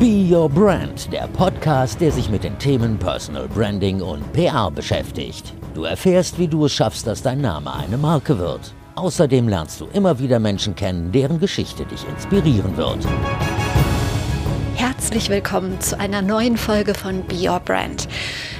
Be Your Brand, der Podcast, der sich mit den Themen Personal Branding und PR beschäftigt. Du erfährst, wie du es schaffst, dass dein Name eine Marke wird. Außerdem lernst du immer wieder Menschen kennen, deren Geschichte dich inspirieren wird. Herzlich willkommen zu einer neuen Folge von Be Your Brand.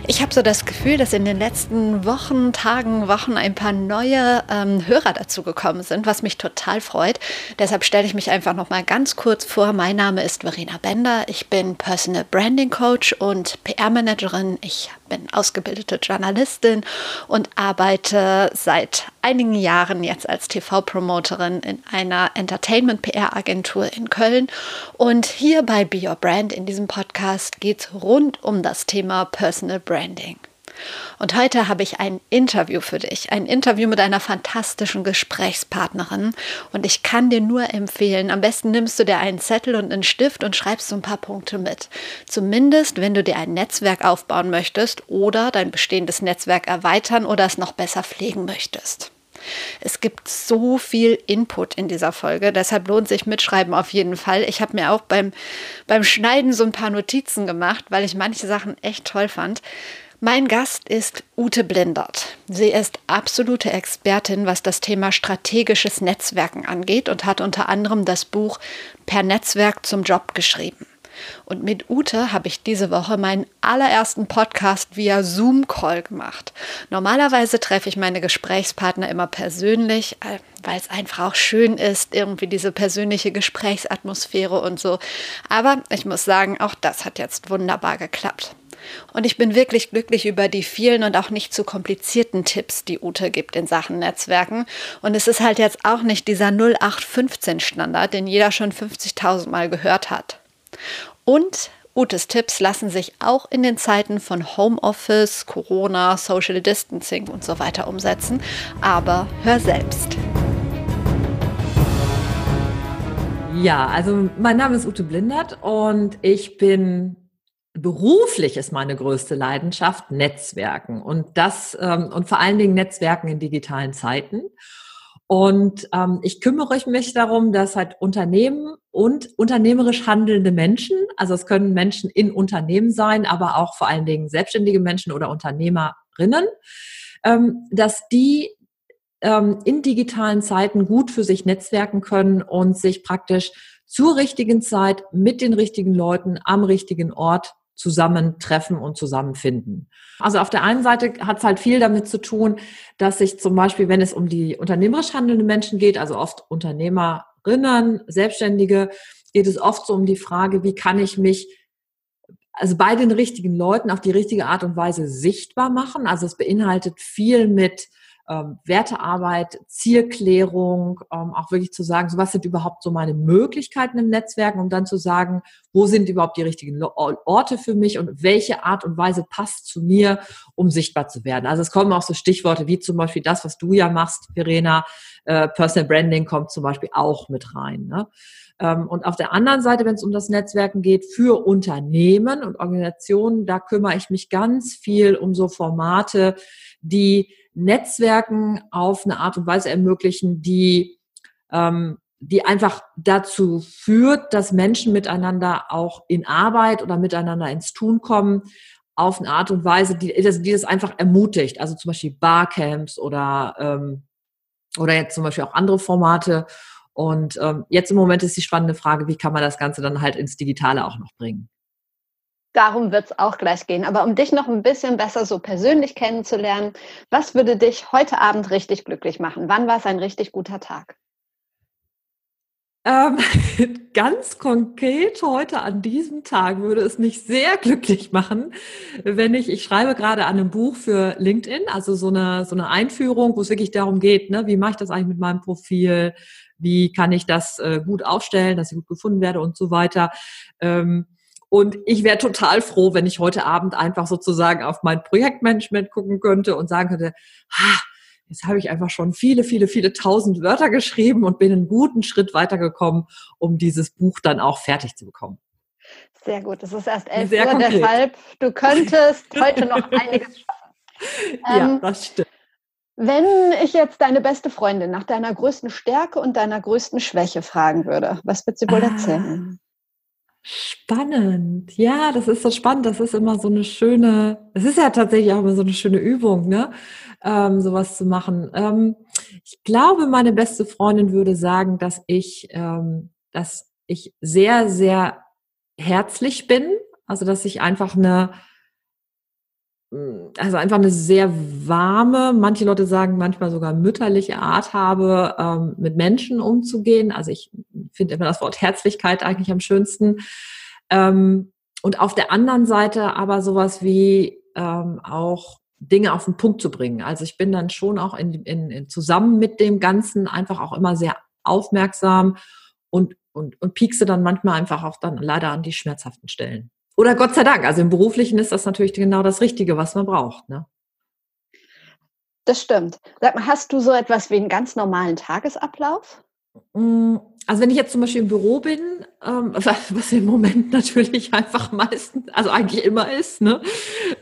Ich habe so das Gefühl, dass in den letzten Wochen, Tagen, Wochen ein paar neue ähm, Hörer dazugekommen sind, was mich total freut. Deshalb stelle ich mich einfach noch mal ganz kurz vor. Mein Name ist Verena Bender. Ich bin Personal Branding Coach und PR-Managerin. Ich bin ausgebildete Journalistin und arbeite seit einigen Jahren jetzt als TV-Promoterin in einer Entertainment-PR-Agentur in Köln. Und hier bei Be Your Brand in diesem Podcast geht es rund um das Thema Personal Branding. Und heute habe ich ein Interview für dich, ein Interview mit einer fantastischen Gesprächspartnerin. Und ich kann dir nur empfehlen, am besten nimmst du dir einen Zettel und einen Stift und schreibst so ein paar Punkte mit. Zumindest, wenn du dir ein Netzwerk aufbauen möchtest oder dein bestehendes Netzwerk erweitern oder es noch besser pflegen möchtest. Es gibt so viel Input in dieser Folge, deshalb lohnt sich Mitschreiben auf jeden Fall. Ich habe mir auch beim, beim Schneiden so ein paar Notizen gemacht, weil ich manche Sachen echt toll fand. Mein Gast ist Ute Blindert. Sie ist absolute Expertin, was das Thema strategisches Netzwerken angeht und hat unter anderem das Buch Per Netzwerk zum Job geschrieben. Und mit Ute habe ich diese Woche meinen allerersten Podcast via Zoom-Call gemacht. Normalerweise treffe ich meine Gesprächspartner immer persönlich, äh, weil es einfach auch schön ist, irgendwie diese persönliche Gesprächsatmosphäre und so. Aber ich muss sagen, auch das hat jetzt wunderbar geklappt. Und ich bin wirklich glücklich über die vielen und auch nicht zu komplizierten Tipps, die Ute gibt in Sachen Netzwerken. Und es ist halt jetzt auch nicht dieser 0815-Standard, den jeder schon 50.000 Mal gehört hat. Und Utes Tipps lassen sich auch in den Zeiten von Homeoffice, Corona, Social Distancing und so weiter umsetzen. Aber hör selbst. Ja, also mein Name ist Ute Blindert und ich bin beruflich ist meine größte Leidenschaft Netzwerken und das ähm, und vor allen Dingen Netzwerken in digitalen Zeiten. Und ähm, ich kümmere mich darum, dass halt Unternehmen und unternehmerisch handelnde Menschen, also es können Menschen in Unternehmen sein, aber auch vor allen Dingen selbstständige Menschen oder Unternehmerinnen, ähm, dass die ähm, in digitalen Zeiten gut für sich netzwerken können und sich praktisch zur richtigen Zeit mit den richtigen Leuten am richtigen Ort zusammentreffen und zusammenfinden. Also auf der einen Seite hat es halt viel damit zu tun, dass sich zum Beispiel, wenn es um die unternehmerisch handelnden Menschen geht, also oft Unternehmerinnen, Selbstständige, geht es oft so um die Frage, wie kann ich mich also bei den richtigen Leuten auf die richtige Art und Weise sichtbar machen. Also es beinhaltet viel mit ähm, Wertearbeit, Zielklärung, ähm, auch wirklich zu sagen, so was sind überhaupt so meine Möglichkeiten im Netzwerk, um dann zu sagen, wo sind überhaupt die richtigen Orte für mich und welche Art und Weise passt zu mir, um sichtbar zu werden. Also es kommen auch so Stichworte wie zum Beispiel das, was du ja machst, Verena, äh, Personal Branding kommt zum Beispiel auch mit rein. Ne? Ähm, und auf der anderen Seite, wenn es um das Netzwerken geht, für Unternehmen und Organisationen, da kümmere ich mich ganz viel um so Formate, die Netzwerken auf eine Art und Weise ermöglichen, die, ähm, die einfach dazu führt, dass Menschen miteinander auch in Arbeit oder miteinander ins Tun kommen, auf eine Art und Weise, die, die das einfach ermutigt. Also zum Beispiel Barcamps oder, ähm, oder jetzt zum Beispiel auch andere Formate. Und ähm, jetzt im Moment ist die spannende Frage, wie kann man das Ganze dann halt ins Digitale auch noch bringen? Darum wird es auch gleich gehen. Aber um dich noch ein bisschen besser so persönlich kennenzulernen, was würde dich heute Abend richtig glücklich machen? Wann war es ein richtig guter Tag? Ähm, ganz konkret heute an diesem Tag würde es mich sehr glücklich machen, wenn ich, ich schreibe gerade an einem Buch für LinkedIn, also so eine, so eine Einführung, wo es wirklich darum geht, ne, wie mache ich das eigentlich mit meinem Profil, wie kann ich das äh, gut aufstellen, dass ich gut gefunden werde und so weiter. Ähm, und ich wäre total froh, wenn ich heute Abend einfach sozusagen auf mein Projektmanagement gucken könnte und sagen könnte, ha, jetzt habe ich einfach schon viele, viele, viele tausend Wörter geschrieben und bin einen guten Schritt weitergekommen, um dieses Buch dann auch fertig zu bekommen. Sehr gut, es ist erst elf Uhr, konkret. deshalb du könntest heute noch einiges schaffen. ja, ähm, das stimmt. Wenn ich jetzt deine beste Freundin nach deiner größten Stärke und deiner größten Schwäche fragen würde, was wird sie wohl erzählen? Spannend. Ja, das ist so spannend. Das ist immer so eine schöne, es ist ja tatsächlich auch immer so eine schöne Übung, ne? Ähm, sowas zu machen. Ähm, ich glaube, meine beste Freundin würde sagen, dass ich, ähm, dass ich sehr, sehr herzlich bin. Also, dass ich einfach eine, also einfach eine sehr warme, manche Leute sagen manchmal sogar mütterliche Art habe, ähm, mit Menschen umzugehen. Also ich finde immer das Wort Herzlichkeit eigentlich am schönsten. Ähm, und auf der anderen Seite aber sowas wie ähm, auch Dinge auf den Punkt zu bringen. Also ich bin dann schon auch in, in, in zusammen mit dem Ganzen einfach auch immer sehr aufmerksam und, und, und piekse dann manchmal einfach auch dann leider an die schmerzhaften Stellen. Oder Gott sei Dank. Also im Beruflichen ist das natürlich genau das Richtige, was man braucht. Ne? Das stimmt. Sag mal, hast du so etwas wie einen ganz normalen Tagesablauf? Mm, also wenn ich jetzt zum Beispiel im Büro bin, ähm, was im Moment natürlich einfach meistens, also eigentlich immer ist, ne,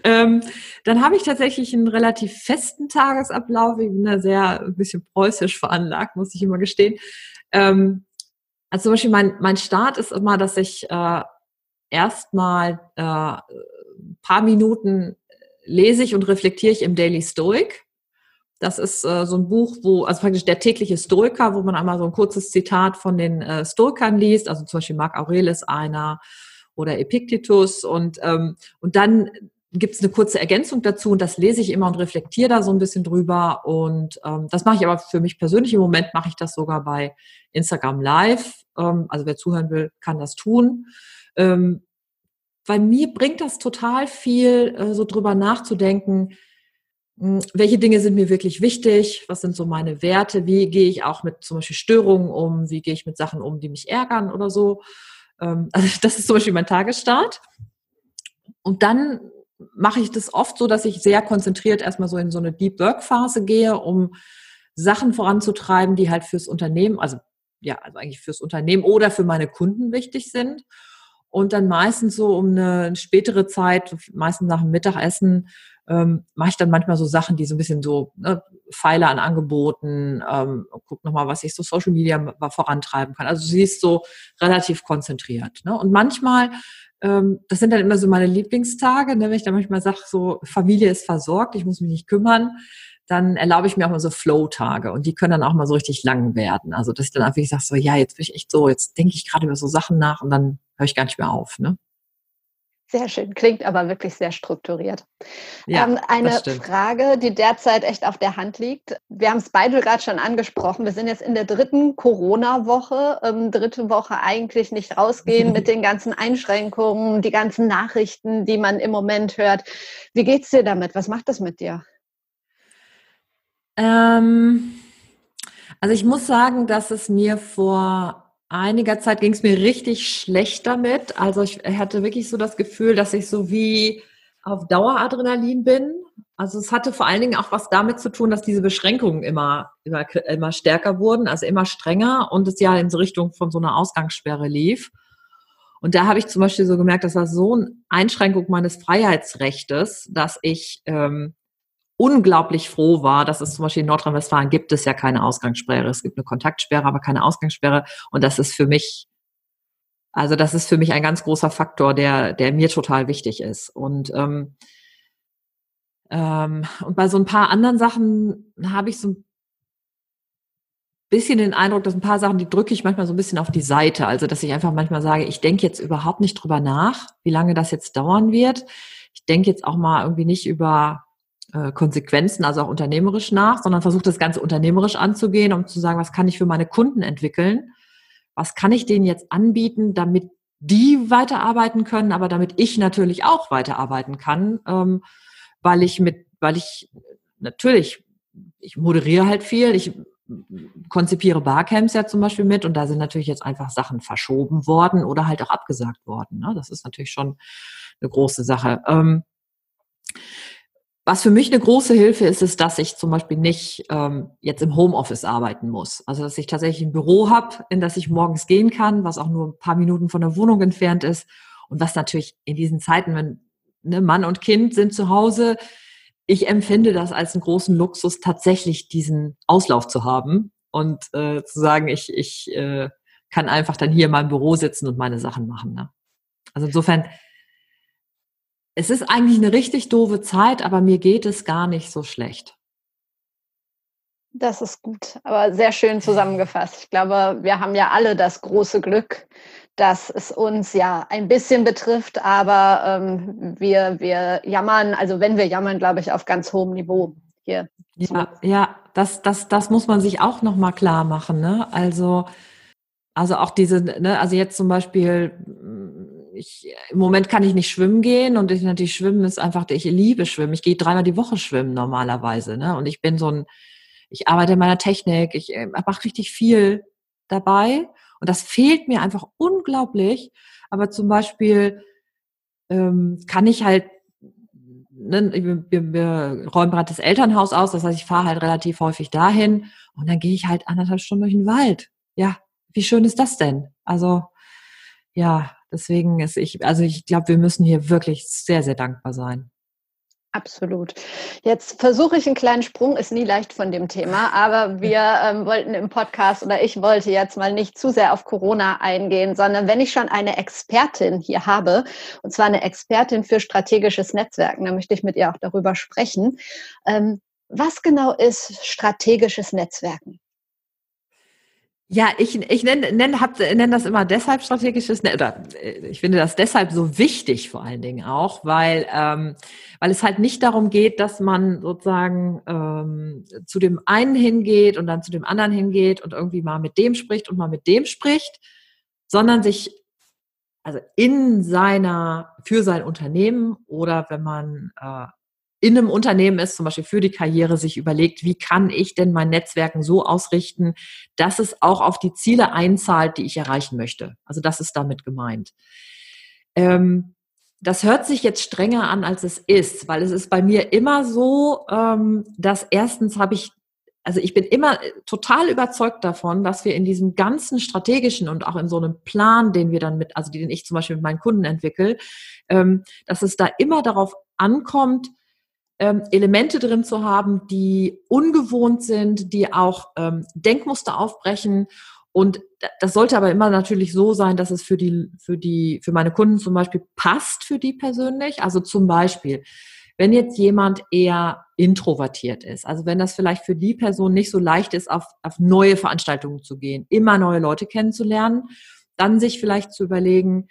ähm, dann habe ich tatsächlich einen relativ festen Tagesablauf. Ich bin da sehr ein bisschen preußisch veranlagt, muss ich immer gestehen. Ähm, also zum Beispiel mein, mein Start ist immer, dass ich äh, erstmal äh, paar Minuten lese ich und reflektiere ich im Daily Stoic. Das ist äh, so ein Buch, wo, also praktisch der tägliche Stoiker, wo man einmal so ein kurzes Zitat von den äh, Stoikern liest, also zum Beispiel Marc Aurelius einer oder Epictetus und, ähm, und dann gibt es eine kurze Ergänzung dazu und das lese ich immer und reflektiere da so ein bisschen drüber und ähm, das mache ich aber für mich persönlich im Moment mache ich das sogar bei Instagram Live. Ähm, also wer zuhören will, kann das tun. Ähm, bei mir bringt das total viel, äh, so drüber nachzudenken, mh, hm, welche Dinge sind mir wirklich wichtig, was sind so meine Werte, wie gehe ich auch mit zum Beispiel Störungen um, wie gehe ich mit Sachen um, die mich ärgern oder so. Ähm, also das ist zum Beispiel mein Tagesstart. Und dann mache ich das oft so, dass ich sehr konzentriert erstmal so in so eine Deep Work Phase gehe, um Sachen voranzutreiben, die halt fürs Unternehmen, also ja, also eigentlich fürs Unternehmen oder für meine Kunden wichtig sind. Und dann meistens so um eine spätere Zeit, meistens nach dem Mittagessen, ähm, mache ich dann manchmal so Sachen, die so ein bisschen so ne, Pfeile an Angeboten, ähm, guck nochmal, was ich so Social Media vorantreiben kann. Also sie ist so relativ konzentriert. Ne? Und manchmal, ähm, das sind dann immer so meine Lieblingstage, ne, wenn ich dann manchmal sage, so Familie ist versorgt, ich muss mich nicht kümmern, dann erlaube ich mir auch mal so Flow-Tage und die können dann auch mal so richtig lang werden. Also dass ich dann einfach sage, so ja, jetzt bin ich echt so, jetzt denke ich gerade über so Sachen nach und dann höre ich gar nicht mehr auf. Ne? Sehr schön, klingt aber wirklich sehr strukturiert. Ja, ähm, eine Frage, die derzeit echt auf der Hand liegt. Wir haben es beide gerade schon angesprochen. Wir sind jetzt in der dritten Corona-Woche. Ähm, dritte Woche eigentlich nicht rausgehen mit den ganzen Einschränkungen, die ganzen Nachrichten, die man im Moment hört. Wie geht's dir damit? Was macht das mit dir? Ähm, also ich muss sagen, dass es mir vor einiger Zeit ging es mir richtig schlecht damit. Also ich hatte wirklich so das Gefühl, dass ich so wie auf Daueradrenalin bin. Also es hatte vor allen Dingen auch was damit zu tun, dass diese Beschränkungen immer, immer, immer stärker wurden, also immer strenger und es ja in so Richtung von so einer Ausgangssperre lief. Und da habe ich zum Beispiel so gemerkt, das war so eine Einschränkung meines Freiheitsrechtes, dass ich ähm, unglaublich froh war, dass es zum Beispiel in Nordrhein-Westfalen gibt es ja keine Ausgangssperre. Es gibt eine Kontaktsperre, aber keine Ausgangssperre. Und das ist für mich, also das ist für mich ein ganz großer Faktor, der, der mir total wichtig ist. Und, ähm, ähm, und bei so ein paar anderen Sachen habe ich so ein bisschen den Eindruck, dass ein paar Sachen, die drücke ich manchmal so ein bisschen auf die Seite. Also, dass ich einfach manchmal sage, ich denke jetzt überhaupt nicht drüber nach, wie lange das jetzt dauern wird. Ich denke jetzt auch mal irgendwie nicht über äh, Konsequenzen, also auch unternehmerisch nach, sondern versucht das Ganze unternehmerisch anzugehen, um zu sagen, was kann ich für meine Kunden entwickeln? Was kann ich denen jetzt anbieten, damit die weiterarbeiten können, aber damit ich natürlich auch weiterarbeiten kann, ähm, weil ich mit, weil ich natürlich, ich moderiere halt viel, ich konzipiere Barcamps ja zum Beispiel mit und da sind natürlich jetzt einfach Sachen verschoben worden oder halt auch abgesagt worden. Ne? Das ist natürlich schon eine große Sache. Ähm, was für mich eine große Hilfe ist, ist, dass ich zum Beispiel nicht ähm, jetzt im Homeoffice arbeiten muss. Also dass ich tatsächlich ein Büro habe, in das ich morgens gehen kann, was auch nur ein paar Minuten von der Wohnung entfernt ist. Und was natürlich in diesen Zeiten, wenn ne, Mann und Kind sind zu Hause, ich empfinde das als einen großen Luxus, tatsächlich diesen Auslauf zu haben und äh, zu sagen, ich, ich äh, kann einfach dann hier in meinem Büro sitzen und meine Sachen machen. Ne? Also insofern, es ist eigentlich eine richtig doofe Zeit, aber mir geht es gar nicht so schlecht. Das ist gut, aber sehr schön zusammengefasst. Ich glaube, wir haben ja alle das große Glück, dass es uns ja ein bisschen betrifft, aber ähm, wir, wir jammern, also wenn wir jammern, glaube ich, auf ganz hohem Niveau hier. Ja, ja das, das, das muss man sich auch nochmal klar machen. Ne? Also, also auch diese, ne, also jetzt zum Beispiel, ich, im Moment kann ich nicht schwimmen gehen und ich natürlich schwimmen ist einfach, ich liebe schwimmen. Ich gehe dreimal die Woche schwimmen normalerweise. Ne? Und ich bin so ein, ich arbeite in meiner Technik, ich äh, mache richtig viel dabei und das fehlt mir einfach unglaublich. Aber zum Beispiel ähm, kann ich halt, ne, wir, wir räumen gerade das Elternhaus aus, das heißt, ich fahre halt relativ häufig dahin und dann gehe ich halt anderthalb Stunden durch den Wald. Ja, wie schön ist das denn? Also ja, deswegen ist ich, also ich glaube, wir müssen hier wirklich sehr, sehr dankbar sein. Absolut. Jetzt versuche ich einen kleinen Sprung, ist nie leicht von dem Thema, aber wir ähm, wollten im Podcast oder ich wollte jetzt mal nicht zu sehr auf Corona eingehen, sondern wenn ich schon eine Expertin hier habe, und zwar eine Expertin für strategisches Netzwerken, dann möchte ich mit ihr auch darüber sprechen. Ähm, was genau ist strategisches Netzwerken? Ja, ich, ich nenne, nenne, hab, nenne das immer deshalb strategisches, oder äh, ich finde das deshalb so wichtig vor allen Dingen auch, weil, ähm, weil es halt nicht darum geht, dass man sozusagen ähm, zu dem einen hingeht und dann zu dem anderen hingeht und irgendwie mal mit dem spricht und mal mit dem spricht, sondern sich also in seiner, für sein Unternehmen oder wenn man äh, in einem Unternehmen ist, zum Beispiel für die Karriere, sich überlegt, wie kann ich denn mein Netzwerken so ausrichten, dass es auch auf die Ziele einzahlt, die ich erreichen möchte. Also das ist damit gemeint. Ähm, das hört sich jetzt strenger an, als es ist, weil es ist bei mir immer so, ähm, dass erstens habe ich, also ich bin immer total überzeugt davon, dass wir in diesem ganzen strategischen und auch in so einem Plan, den wir dann mit, also den ich zum Beispiel mit meinen Kunden entwickle, ähm, dass es da immer darauf ankommt, ähm, Elemente drin zu haben, die ungewohnt sind, die auch ähm, Denkmuster aufbrechen. Und das sollte aber immer natürlich so sein, dass es für die, für die, für meine Kunden zum Beispiel passt für die persönlich. Also zum Beispiel, wenn jetzt jemand eher introvertiert ist, also wenn das vielleicht für die Person nicht so leicht ist, auf, auf neue Veranstaltungen zu gehen, immer neue Leute kennenzulernen, dann sich vielleicht zu überlegen,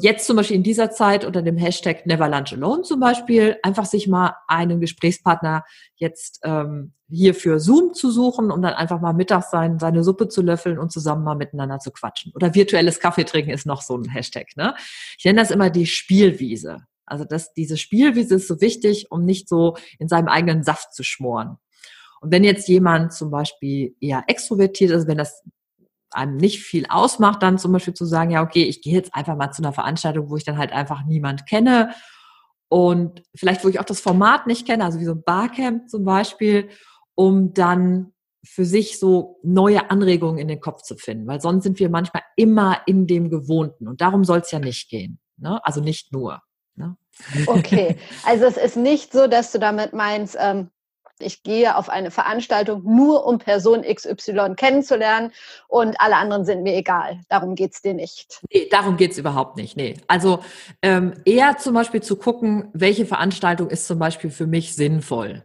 jetzt zum Beispiel in dieser Zeit unter dem Hashtag Never Lunch Alone zum Beispiel einfach sich mal einen Gesprächspartner jetzt ähm, hier für Zoom zu suchen, um dann einfach mal mittags sein, seine Suppe zu löffeln und zusammen mal miteinander zu quatschen. Oder virtuelles Kaffee trinken ist noch so ein Hashtag. Ne? Ich nenne das immer die Spielwiese. Also das, diese Spielwiese ist so wichtig, um nicht so in seinem eigenen Saft zu schmoren. Und wenn jetzt jemand zum Beispiel eher extrovertiert ist, wenn das einem nicht viel ausmacht, dann zum Beispiel zu sagen, ja, okay, ich gehe jetzt einfach mal zu einer Veranstaltung, wo ich dann halt einfach niemand kenne und vielleicht, wo ich auch das Format nicht kenne, also wie so ein Barcamp zum Beispiel, um dann für sich so neue Anregungen in den Kopf zu finden, weil sonst sind wir manchmal immer in dem Gewohnten und darum soll es ja nicht gehen. Ne? Also nicht nur. Ne? Okay, also es ist nicht so, dass du damit meinst, ähm, ich gehe auf eine Veranstaltung nur, um Person XY kennenzulernen und alle anderen sind mir egal. Darum geht es dir nicht. Nee, darum geht es überhaupt nicht. Nee. Also ähm, eher zum Beispiel zu gucken, welche Veranstaltung ist zum Beispiel für mich sinnvoll.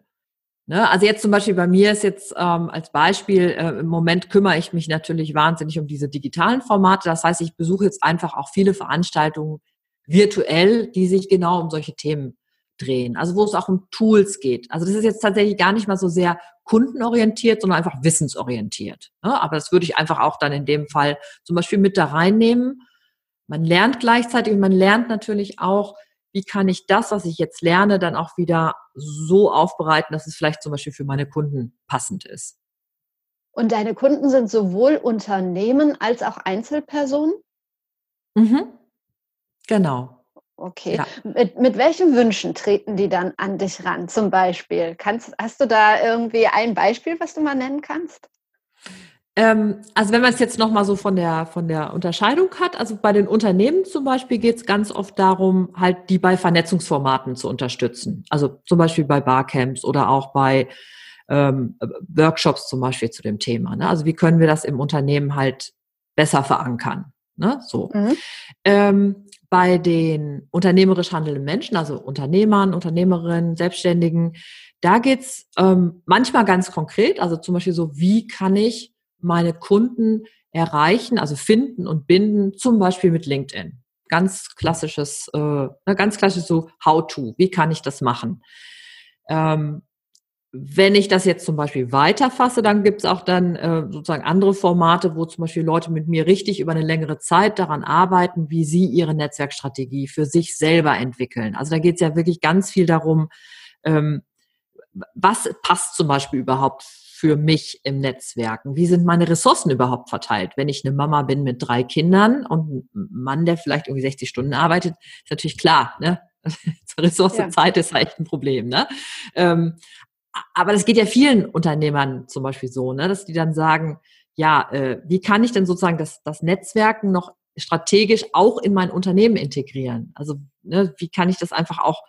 Ne? Also jetzt zum Beispiel bei mir ist jetzt ähm, als Beispiel, äh, im Moment kümmere ich mich natürlich wahnsinnig um diese digitalen Formate. Das heißt, ich besuche jetzt einfach auch viele Veranstaltungen virtuell, die sich genau um solche Themen drehen, also wo es auch um Tools geht. Also das ist jetzt tatsächlich gar nicht mal so sehr kundenorientiert, sondern einfach wissensorientiert. Ne? Aber das würde ich einfach auch dann in dem Fall zum Beispiel mit da reinnehmen. Man lernt gleichzeitig und man lernt natürlich auch, wie kann ich das, was ich jetzt lerne, dann auch wieder so aufbereiten, dass es vielleicht zum Beispiel für meine Kunden passend ist. Und deine Kunden sind sowohl Unternehmen als auch Einzelpersonen? Mhm. Genau. Okay. Ja. Mit, mit welchen Wünschen treten die dann an dich ran, zum Beispiel? Kannst, hast du da irgendwie ein Beispiel, was du mal nennen kannst? Ähm, also wenn man es jetzt nochmal so von der, von der Unterscheidung hat, also bei den Unternehmen zum Beispiel geht es ganz oft darum, halt die bei Vernetzungsformaten zu unterstützen. Also zum Beispiel bei Barcamps oder auch bei ähm, Workshops zum Beispiel zu dem Thema. Ne? Also wie können wir das im Unternehmen halt besser verankern? Ne? So. Mhm. Ähm, bei den unternehmerisch handelnden Menschen, also Unternehmern, Unternehmerinnen, Selbstständigen, da geht's ähm, manchmal ganz konkret, also zum Beispiel so, wie kann ich meine Kunden erreichen, also finden und binden, zum Beispiel mit LinkedIn. Ganz klassisches, äh, ne, ganz klassisch so How-to. Wie kann ich das machen? Ähm, wenn ich das jetzt zum Beispiel weiterfasse, dann gibt es auch dann äh, sozusagen andere Formate, wo zum Beispiel Leute mit mir richtig über eine längere Zeit daran arbeiten, wie sie ihre Netzwerkstrategie für sich selber entwickeln. Also da geht es ja wirklich ganz viel darum, ähm, was passt zum Beispiel überhaupt für mich im Netzwerken? Wie sind meine Ressourcen überhaupt verteilt? Wenn ich eine Mama bin mit drei Kindern und ein Mann, der vielleicht irgendwie 60 Stunden arbeitet, ist natürlich klar, ne? Ressource ja. Zeit ist echt ein Problem, ne? Ähm, aber das geht ja vielen Unternehmern zum Beispiel so, ne? dass die dann sagen, ja, äh, wie kann ich denn sozusagen das, das Netzwerken noch strategisch auch in mein Unternehmen integrieren? Also ne, wie kann ich das einfach auch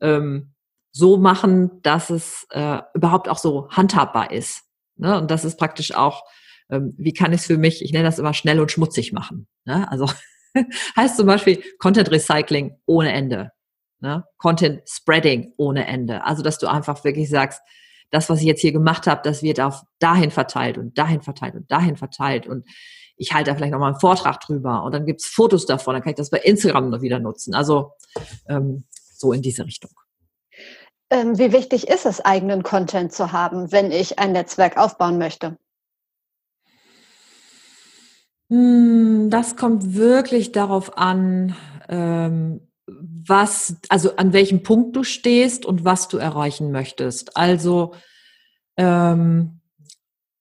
ähm, so machen, dass es äh, überhaupt auch so handhabbar ist. Ne? Und das ist praktisch auch, ähm, wie kann ich es für mich, ich nenne das immer schnell und schmutzig machen. Ne? Also heißt zum Beispiel Content Recycling ohne Ende. Ne? Content Spreading ohne Ende. Also dass du einfach wirklich sagst, das, was ich jetzt hier gemacht habe, das wird auf dahin verteilt und dahin verteilt und dahin verteilt und ich halte da vielleicht noch mal einen Vortrag drüber und dann gibt's Fotos davon, dann kann ich das bei Instagram noch wieder nutzen. Also ähm, so in diese Richtung. Ähm, wie wichtig ist es, eigenen Content zu haben, wenn ich ein Netzwerk aufbauen möchte? Hm, das kommt wirklich darauf an, ähm, was, also an welchem Punkt du stehst und was du erreichen möchtest. Also, ähm,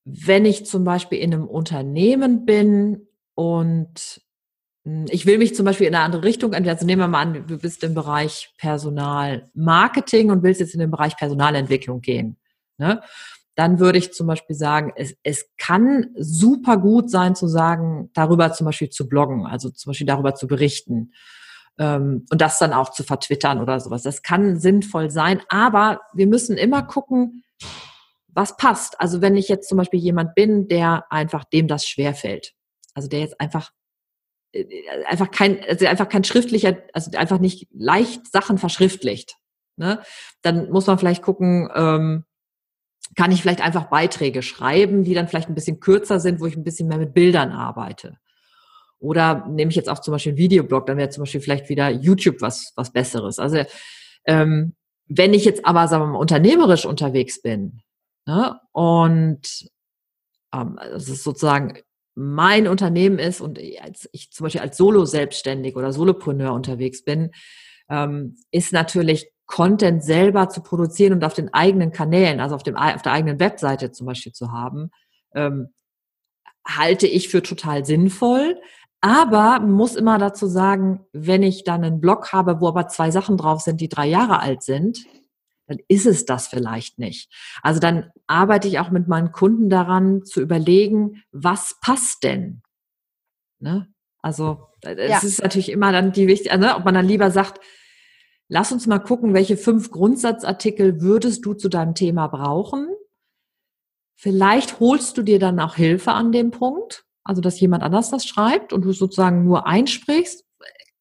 wenn ich zum Beispiel in einem Unternehmen bin und hm, ich will mich zum Beispiel in eine andere Richtung entwickeln. Also nehmen wir mal an, du bist im Bereich Personalmarketing und willst jetzt in den Bereich Personalentwicklung gehen. Ne? Dann würde ich zum Beispiel sagen, es, es kann super gut sein zu sagen, darüber zum Beispiel zu bloggen, also zum Beispiel darüber zu berichten ähm, und das dann auch zu vertwittern oder sowas. Das kann sinnvoll sein, aber wir müssen immer gucken, was passt. Also wenn ich jetzt zum Beispiel jemand bin, der einfach dem das schwerfällt, also der jetzt einfach äh, einfach kein, also einfach kein schriftlicher, also einfach nicht leicht Sachen verschriftlicht. Ne? Dann muss man vielleicht gucken, ähm, kann ich vielleicht einfach Beiträge schreiben, die dann vielleicht ein bisschen kürzer sind, wo ich ein bisschen mehr mit Bildern arbeite. Oder nehme ich jetzt auch zum Beispiel einen Videoblog, dann wäre zum Beispiel vielleicht wieder YouTube was, was Besseres. Also ähm, wenn ich jetzt aber sagen wir mal, unternehmerisch unterwegs bin ne, und ähm, es ist sozusagen mein Unternehmen ist und als ich zum Beispiel als Solo-Selbstständig oder Solopreneur unterwegs bin, ähm, ist natürlich Content selber zu produzieren und auf den eigenen Kanälen, also auf, dem, auf der eigenen Webseite zum Beispiel zu haben, ähm, halte ich für total sinnvoll. Aber muss immer dazu sagen, wenn ich dann einen Blog habe, wo aber zwei Sachen drauf sind, die drei Jahre alt sind, dann ist es das vielleicht nicht. Also dann arbeite ich auch mit meinen Kunden daran zu überlegen, was passt denn? Ne? Also es ja. ist natürlich immer dann die wichtige, ne? ob man dann lieber sagt, lass uns mal gucken, welche fünf Grundsatzartikel würdest du zu deinem Thema brauchen? Vielleicht holst du dir dann auch Hilfe an dem Punkt, also dass jemand anders das schreibt und du sozusagen nur einsprichst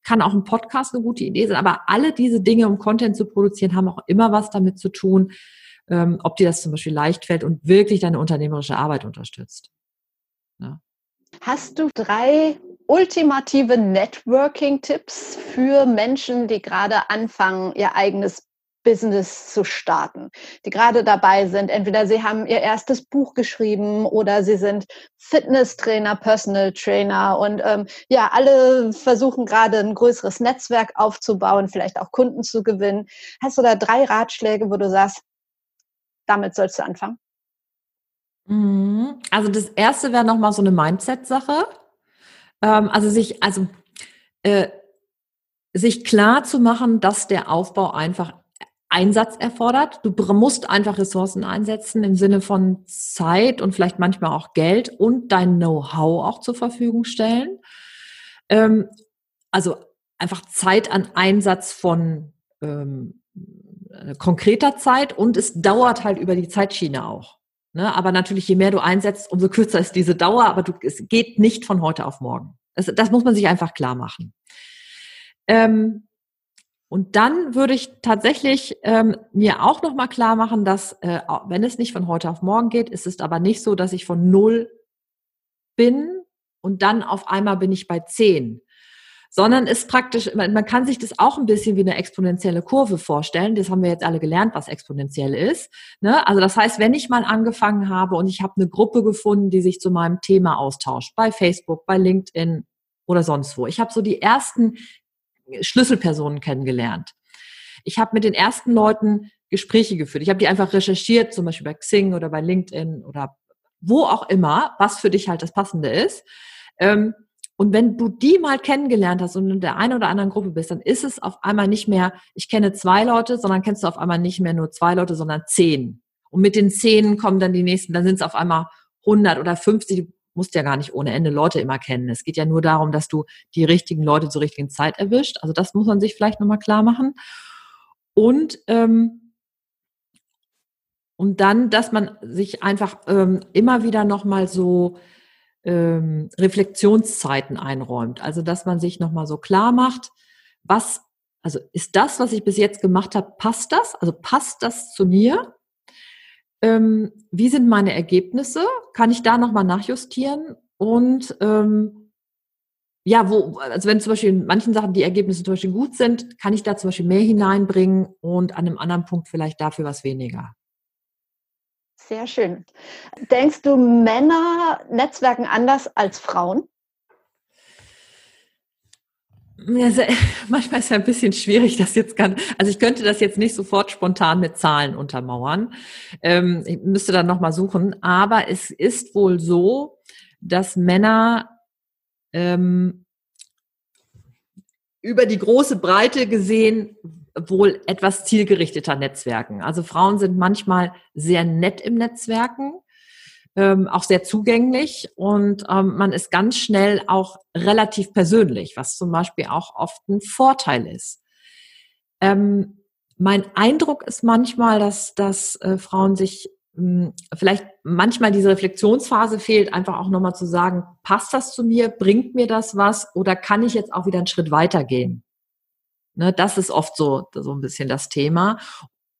kann auch ein Podcast eine gute Idee sein, aber alle diese Dinge, um Content zu produzieren, haben auch immer was damit zu tun, ähm, ob dir das zum Beispiel leicht fällt und wirklich deine unternehmerische Arbeit unterstützt. Ja. Hast du drei ultimative Networking-Tipps für Menschen, die gerade anfangen, ihr eigenes Business zu starten, die gerade dabei sind. Entweder sie haben ihr erstes Buch geschrieben oder sie sind Fitnesstrainer, Personal Trainer und ähm, ja, alle versuchen gerade ein größeres Netzwerk aufzubauen, vielleicht auch Kunden zu gewinnen. Hast du da drei Ratschläge, wo du sagst, damit sollst du anfangen? Mhm. Also das erste wäre nochmal so eine Mindset-Sache. Ähm, also sich, also äh, sich klar zu machen, dass der Aufbau einfach Einsatz erfordert. Du musst einfach Ressourcen einsetzen im Sinne von Zeit und vielleicht manchmal auch Geld und dein Know-how auch zur Verfügung stellen. Ähm, also einfach Zeit an Einsatz von ähm, konkreter Zeit und es dauert halt über die Zeitschiene auch. Ne? Aber natürlich, je mehr du einsetzt, umso kürzer ist diese Dauer, aber du, es geht nicht von heute auf morgen. Das, das muss man sich einfach klar machen. Ähm, und dann würde ich tatsächlich ähm, mir auch nochmal klar machen, dass, äh, wenn es nicht von heute auf morgen geht, ist es aber nicht so, dass ich von null bin und dann auf einmal bin ich bei zehn. Sondern ist praktisch, man kann sich das auch ein bisschen wie eine exponentielle Kurve vorstellen. Das haben wir jetzt alle gelernt, was exponentiell ist. Ne? Also das heißt, wenn ich mal angefangen habe und ich habe eine Gruppe gefunden, die sich zu meinem Thema austauscht, bei Facebook, bei LinkedIn oder sonst wo. Ich habe so die ersten Schlüsselpersonen kennengelernt. Ich habe mit den ersten Leuten Gespräche geführt. Ich habe die einfach recherchiert, zum Beispiel bei Xing oder bei LinkedIn oder wo auch immer, was für dich halt das Passende ist. Ähm, und wenn du die mal kennengelernt hast und in der einen oder anderen Gruppe bist, dann ist es auf einmal nicht mehr, ich kenne zwei Leute, sondern kennst du auf einmal nicht mehr nur zwei Leute, sondern zehn. Und mit den zehn kommen dann die nächsten, dann sind es auf einmal 100 oder 50 musst ja gar nicht ohne Ende Leute immer kennen. Es geht ja nur darum, dass du die richtigen Leute zur richtigen Zeit erwischt. Also das muss man sich vielleicht nochmal klar machen. Und, ähm, und dann, dass man sich einfach ähm, immer wieder nochmal so ähm, Reflexionszeiten einräumt. Also dass man sich nochmal so klar macht, was, also ist das, was ich bis jetzt gemacht habe, passt das? Also passt das zu mir? Ähm, wie sind meine Ergebnisse? Kann ich da nochmal nachjustieren? Und ähm, ja, wo, also wenn zum Beispiel in manchen Sachen die Ergebnisse zum Beispiel gut sind, kann ich da zum Beispiel mehr hineinbringen und an einem anderen Punkt vielleicht dafür was weniger. Sehr schön. Denkst du, Männer netzwerken anders als Frauen? Manchmal ist es ja ein bisschen schwierig, das jetzt kann. Also ich könnte das jetzt nicht sofort spontan mit Zahlen untermauern. Ähm, ich müsste dann nochmal suchen. Aber es ist wohl so, dass Männer ähm, über die große Breite gesehen wohl etwas zielgerichteter Netzwerken. Also Frauen sind manchmal sehr nett im Netzwerken ähm, auch sehr zugänglich und ähm, man ist ganz schnell auch relativ persönlich, was zum Beispiel auch oft ein Vorteil ist. Ähm, mein Eindruck ist manchmal, dass, dass äh, Frauen sich hm, vielleicht manchmal diese Reflexionsphase fehlt, einfach auch nochmal zu sagen, passt das zu mir, bringt mir das was oder kann ich jetzt auch wieder einen Schritt weitergehen? Ne, das ist oft so, so ein bisschen das Thema.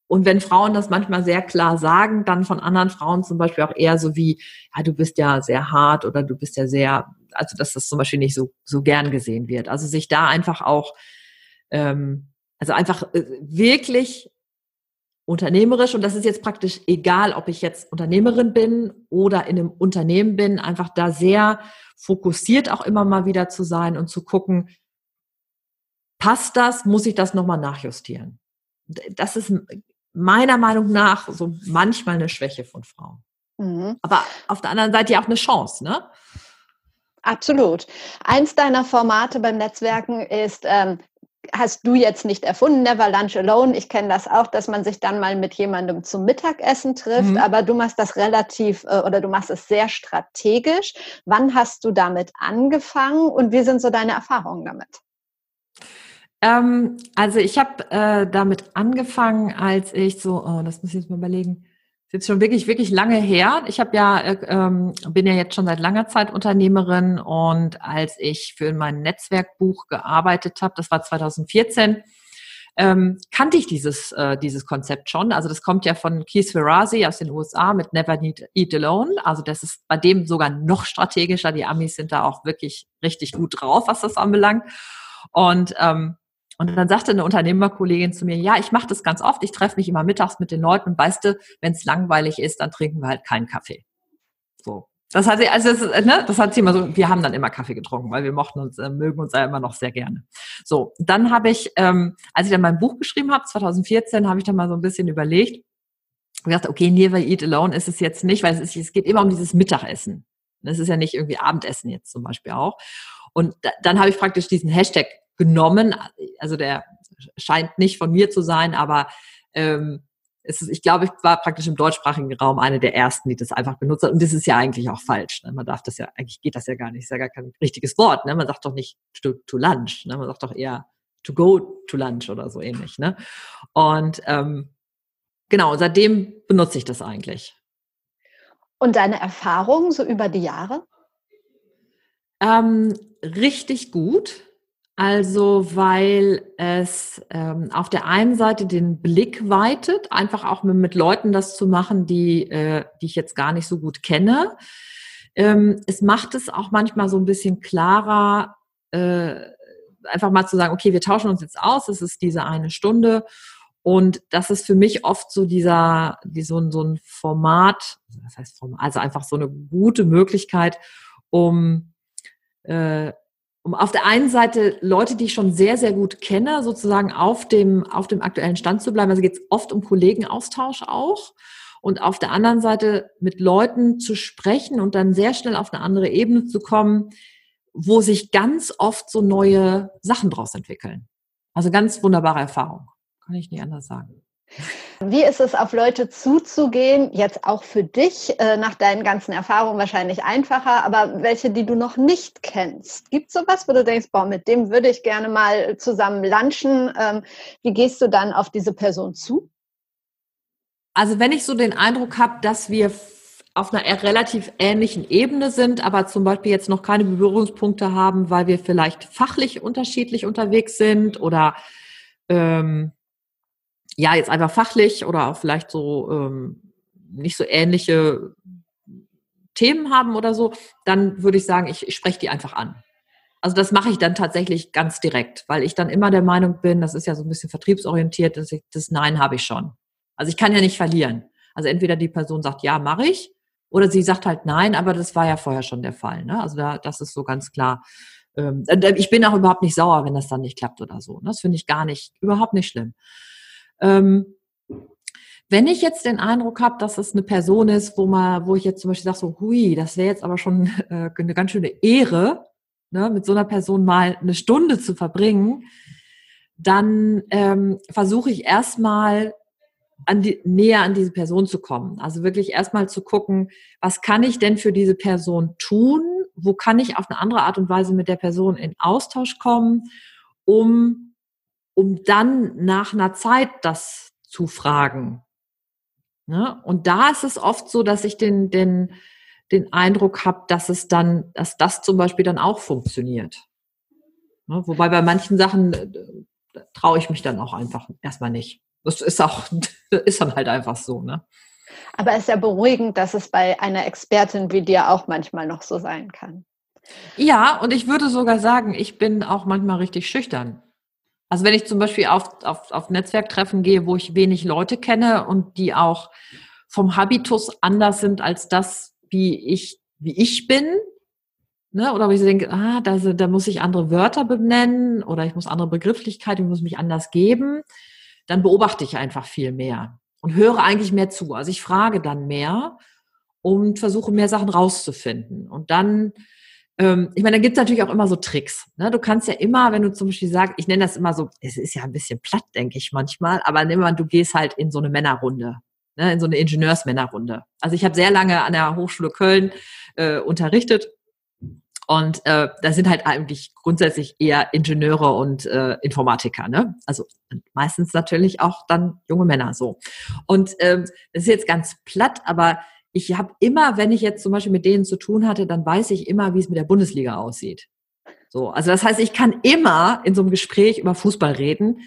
Und wenn Frauen das manchmal sehr klar sagen, dann von anderen Frauen zum Beispiel auch eher so wie, ja, du bist ja sehr hart oder du bist ja sehr, also dass das zum Beispiel nicht so, so gern gesehen wird. Also sich da einfach auch, ähm, also einfach äh, wirklich unternehmerisch und das ist jetzt praktisch egal, ob ich jetzt Unternehmerin bin oder in einem Unternehmen bin, einfach da sehr fokussiert auch immer mal wieder zu sein und zu gucken, passt das, muss ich das nochmal nachjustieren. Das ist meiner Meinung nach so manchmal eine Schwäche von Frauen. Mhm. Aber auf der anderen Seite ja auch eine Chance, ne? Absolut. Eins deiner Formate beim Netzwerken ist, ähm, hast du jetzt nicht erfunden, Never Lunch Alone. Ich kenne das auch, dass man sich dann mal mit jemandem zum Mittagessen trifft, mhm. aber du machst das relativ äh, oder du machst es sehr strategisch. Wann hast du damit angefangen und wie sind so deine Erfahrungen damit? Ähm, also ich habe äh, damit angefangen, als ich so, oh, das muss ich jetzt mal überlegen, ist jetzt schon wirklich, wirklich lange her. Ich habe ja, äh, ähm, bin ja jetzt schon seit langer Zeit Unternehmerin und als ich für mein Netzwerkbuch gearbeitet habe, das war 2014, ähm, kannte ich dieses, äh, dieses Konzept schon. Also das kommt ja von Keith Ferrazzi aus den USA mit Never Need Eat Alone. Also das ist bei dem sogar noch strategischer. Die Amis sind da auch wirklich richtig gut drauf, was das anbelangt. Und ähm, und dann sagte eine Unternehmerkollegin zu mir, ja, ich mache das ganz oft, ich treffe mich immer mittags mit den Leuten und weißt du, wenn es langweilig ist, dann trinken wir halt keinen Kaffee. So. Das hat sie, also das, ne, das hat sie immer so, wir haben dann immer Kaffee getrunken, weil wir mochten uns, äh, mögen uns ja immer noch sehr gerne. So, dann habe ich, ähm, als ich dann mein Buch geschrieben habe, 2014, habe ich dann mal so ein bisschen überlegt und gesagt, okay, Never Eat Alone ist es jetzt nicht, weil es, ist, es geht immer um dieses Mittagessen. Das ist ja nicht irgendwie Abendessen jetzt zum Beispiel auch. Und da, dann habe ich praktisch diesen Hashtag genommen. Also der scheint nicht von mir zu sein, aber ähm, es ist, ich glaube, ich war praktisch im deutschsprachigen Raum eine der ersten, die das einfach benutzt hat. Und das ist ja eigentlich auch falsch. Ne? Man darf das ja, eigentlich geht das ja gar nicht. Ist ja gar kein richtiges Wort. Ne? Man sagt doch nicht to, to lunch. Ne? Man sagt doch eher to go to lunch oder so ähnlich. Ne? Und ähm, genau, seitdem benutze ich das eigentlich. Und deine Erfahrungen so über die Jahre? Ähm, richtig gut. Also, weil es ähm, auf der einen Seite den Blick weitet, einfach auch mit, mit Leuten das zu machen, die, äh, die ich jetzt gar nicht so gut kenne. Ähm, es macht es auch manchmal so ein bisschen klarer, äh, einfach mal zu sagen, okay, wir tauschen uns jetzt aus, es ist diese eine Stunde. Und das ist für mich oft so dieser, die, so, so ein Format, was heißt Format, also einfach so eine gute Möglichkeit, um äh, um auf der einen Seite Leute, die ich schon sehr, sehr gut kenne, sozusagen auf dem, auf dem aktuellen Stand zu bleiben. Also geht es oft um Kollegenaustausch auch. Und auf der anderen Seite mit Leuten zu sprechen und dann sehr schnell auf eine andere Ebene zu kommen, wo sich ganz oft so neue Sachen draus entwickeln. Also ganz wunderbare Erfahrung. Kann ich nicht anders sagen. Wie ist es, auf Leute zuzugehen? Jetzt auch für dich, äh, nach deinen ganzen Erfahrungen wahrscheinlich einfacher, aber welche, die du noch nicht kennst. Gibt es sowas, wo du denkst, boah, mit dem würde ich gerne mal zusammen lunchen? Ähm, wie gehst du dann auf diese Person zu? Also wenn ich so den Eindruck habe, dass wir auf einer relativ ähnlichen Ebene sind, aber zum Beispiel jetzt noch keine Berührungspunkte haben, weil wir vielleicht fachlich unterschiedlich unterwegs sind oder ähm, ja, jetzt einfach fachlich oder auch vielleicht so ähm, nicht so ähnliche Themen haben oder so, dann würde ich sagen, ich, ich spreche die einfach an. Also das mache ich dann tatsächlich ganz direkt, weil ich dann immer der Meinung bin, das ist ja so ein bisschen vertriebsorientiert, dass ich, das Nein habe ich schon. Also ich kann ja nicht verlieren. Also entweder die Person sagt, ja, mache ich, oder sie sagt halt nein, aber das war ja vorher schon der Fall. Ne? Also da, das ist so ganz klar. Ähm, ich bin auch überhaupt nicht sauer, wenn das dann nicht klappt oder so. Das finde ich gar nicht, überhaupt nicht schlimm. Ähm, wenn ich jetzt den Eindruck habe, dass es eine Person ist, wo man, wo ich jetzt zum Beispiel sage, so, hui, das wäre jetzt aber schon äh, eine ganz schöne Ehre, ne, mit so einer Person mal eine Stunde zu verbringen, dann ähm, versuche ich erstmal an die, näher an diese Person zu kommen. Also wirklich erstmal zu gucken, was kann ich denn für diese Person tun? Wo kann ich auf eine andere Art und Weise mit der Person in Austausch kommen, um um dann nach einer Zeit das zu fragen. Ne? Und da ist es oft so, dass ich den, den, den Eindruck habe, dass es dann, dass das zum Beispiel dann auch funktioniert. Ne? Wobei bei manchen Sachen äh, traue ich mich dann auch einfach erstmal nicht. Das ist auch, ist dann halt einfach so, ne? Aber es ist ja beruhigend, dass es bei einer Expertin wie dir auch manchmal noch so sein kann. Ja, und ich würde sogar sagen, ich bin auch manchmal richtig schüchtern. Also wenn ich zum Beispiel auf, auf, auf Netzwerktreffen gehe, wo ich wenig Leute kenne und die auch vom Habitus anders sind als das, wie ich, wie ich bin, ne? oder wo ich denke, ah, da, da muss ich andere Wörter benennen oder ich muss andere Begrifflichkeiten, ich muss mich anders geben, dann beobachte ich einfach viel mehr und höre eigentlich mehr zu. Also ich frage dann mehr und versuche mehr Sachen rauszufinden. Und dann ähm, ich meine, da gibt es natürlich auch immer so Tricks. Ne? Du kannst ja immer, wenn du zum Beispiel sagst, ich nenne das immer so, es ist ja ein bisschen platt, denke ich manchmal, aber nimm mal, du gehst halt in so eine Männerrunde, ne? in so eine Ingenieursmännerrunde. Also ich habe sehr lange an der Hochschule Köln äh, unterrichtet und äh, da sind halt eigentlich grundsätzlich eher Ingenieure und äh, Informatiker, ne? Also meistens natürlich auch dann junge Männer so. Und ähm, das ist jetzt ganz platt, aber ich habe immer, wenn ich jetzt zum Beispiel mit denen zu tun hatte, dann weiß ich immer, wie es mit der Bundesliga aussieht. So, also das heißt, ich kann immer in so einem Gespräch über Fußball reden.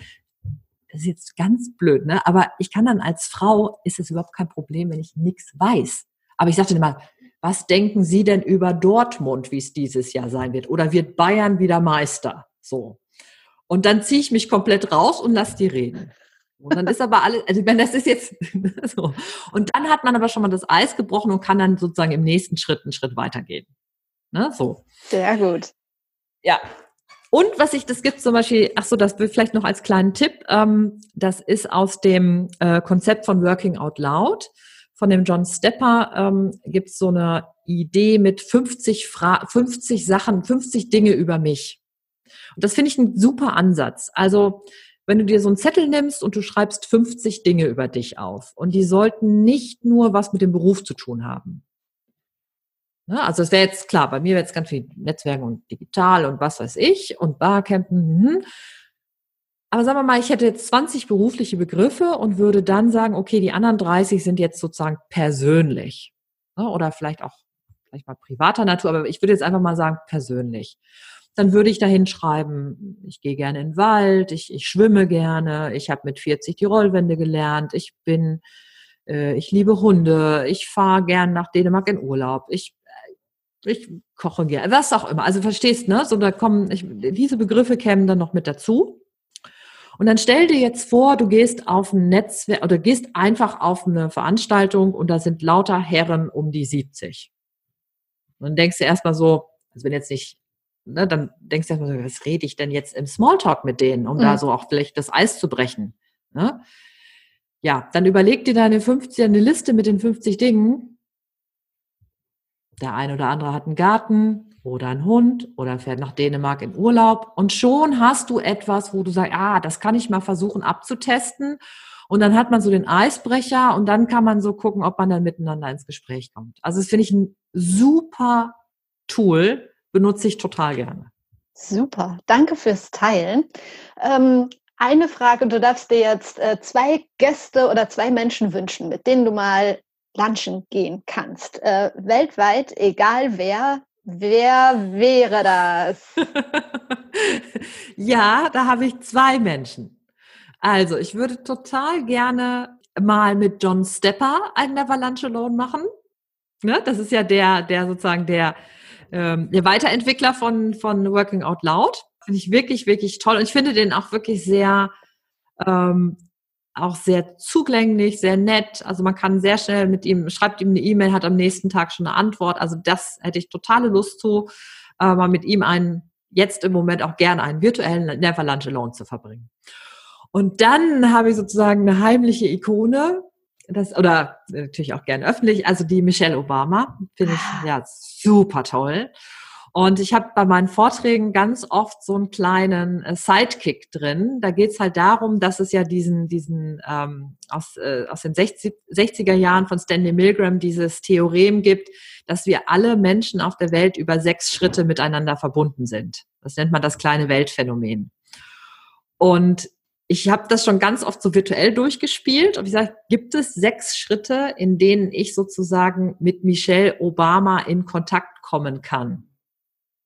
Das ist jetzt ganz blöd, ne? Aber ich kann dann als Frau, ist es überhaupt kein Problem, wenn ich nichts weiß. Aber ich sagte immer, was denken Sie denn über Dortmund, wie es dieses Jahr sein wird? Oder wird Bayern wieder Meister? So. Und dann ziehe ich mich komplett raus und lasse die reden. Und dann ist aber alles, also meine, das ist jetzt so. Und dann hat man aber schon mal das Eis gebrochen und kann dann sozusagen im nächsten Schritt einen Schritt weitergehen. Ne? So. Sehr gut. Ja. Und was ich, das gibt zum Beispiel, ach so, das will vielleicht noch als kleinen Tipp, ähm, das ist aus dem äh, Konzept von Working Out Loud von dem John Stepper ähm, gibt es so eine Idee mit 50, Fra 50 Sachen, 50 Dinge über mich. Und das finde ich ein super Ansatz. Also wenn du dir so einen Zettel nimmst und du schreibst 50 Dinge über dich auf und die sollten nicht nur was mit dem Beruf zu tun haben. Ne? Also es wäre jetzt klar, bei mir wäre jetzt ganz viel Netzwerken und digital und was weiß ich und Barcampen. Hm. Aber sagen wir mal, ich hätte jetzt 20 berufliche Begriffe und würde dann sagen, okay, die anderen 30 sind jetzt sozusagen persönlich. Ne? Oder vielleicht auch vielleicht mal privater Natur, aber ich würde jetzt einfach mal sagen persönlich dann würde ich dahin schreiben, ich gehe gerne in den Wald, ich, ich schwimme gerne, ich habe mit 40 die Rollwände gelernt, ich bin, äh, ich liebe Hunde, ich fahre gern nach Dänemark in Urlaub, ich, äh, ich koche gerne, was auch immer. Also verstehst, ne? So, da kommen, ich, diese Begriffe kämen dann noch mit dazu. Und dann stell dir jetzt vor, du gehst auf ein Netzwerk oder gehst einfach auf eine Veranstaltung und da sind lauter Herren um die 70. Und dann denkst du erstmal so, also wenn jetzt nicht, ne, dann denkst du erstmal so, was rede ich denn jetzt im Smalltalk mit denen, um mhm. da so auch vielleicht das Eis zu brechen. Ne? Ja, dann überleg dir deine 50, eine Liste mit den 50 Dingen. Der eine oder andere hat einen Garten, oder ein Hund oder fährt nach Dänemark in Urlaub und schon hast du etwas, wo du sagst, ah, das kann ich mal versuchen abzutesten und dann hat man so den Eisbrecher und dann kann man so gucken, ob man dann miteinander ins Gespräch kommt. Also das finde ich ein super Tool, benutze ich total gerne. Super, danke fürs Teilen. Ähm, eine Frage, du darfst dir jetzt äh, zwei Gäste oder zwei Menschen wünschen, mit denen du mal lunchen gehen kannst. Äh, weltweit, egal wer, Wer wäre das? ja, da habe ich zwei Menschen. Also, ich würde total gerne mal mit John Stepper einen Neverlunch Alone machen. Ne? Das ist ja der, der sozusagen der, ähm, der Weiterentwickler von, von Working Out Loud. Finde ich wirklich, wirklich toll. Und ich finde den auch wirklich sehr ähm, auch sehr zugänglich, sehr nett. Also man kann sehr schnell mit ihm, schreibt ihm eine E-Mail, hat am nächsten Tag schon eine Antwort. Also das hätte ich totale Lust zu, äh, mal mit ihm einen, jetzt im Moment auch gerne einen virtuellen Never Lunch Alone zu verbringen. Und dann habe ich sozusagen eine heimliche Ikone, das, oder natürlich auch gerne öffentlich, also die Michelle Obama, finde ich ah. ja super toll. Und ich habe bei meinen Vorträgen ganz oft so einen kleinen äh, Sidekick drin. Da geht es halt darum, dass es ja diesen, diesen ähm, aus, äh, aus den 60, 60er Jahren von Stanley Milgram dieses Theorem gibt, dass wir alle Menschen auf der Welt über sechs Schritte miteinander verbunden sind. Das nennt man das kleine Weltphänomen. Und ich habe das schon ganz oft so virtuell durchgespielt und ich sage, gibt es sechs Schritte, in denen ich sozusagen mit Michelle Obama in Kontakt kommen kann?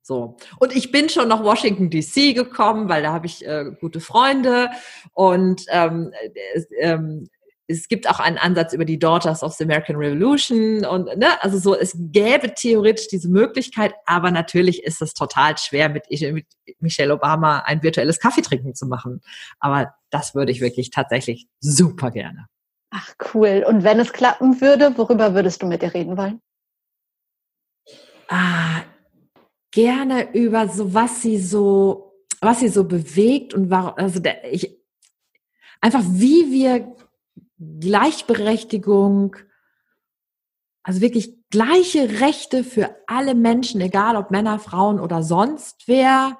So. Und ich bin schon nach Washington DC gekommen, weil da habe ich äh, gute Freunde und ähm, äh, ähm, es gibt auch einen Ansatz über die Daughters of the American Revolution und ne, also so, es gäbe theoretisch diese Möglichkeit, aber natürlich ist es total schwer, mit, mit Michelle Obama ein virtuelles Kaffeetrinken zu machen. Aber das würde ich wirklich tatsächlich super gerne. Ach cool. Und wenn es klappen würde, worüber würdest du mit ihr reden wollen? Ah, gerne über so, was sie so, was sie so bewegt und warum, also der, ich, einfach wie wir Gleichberechtigung, also wirklich gleiche Rechte für alle Menschen, egal ob Männer, Frauen oder sonst wer,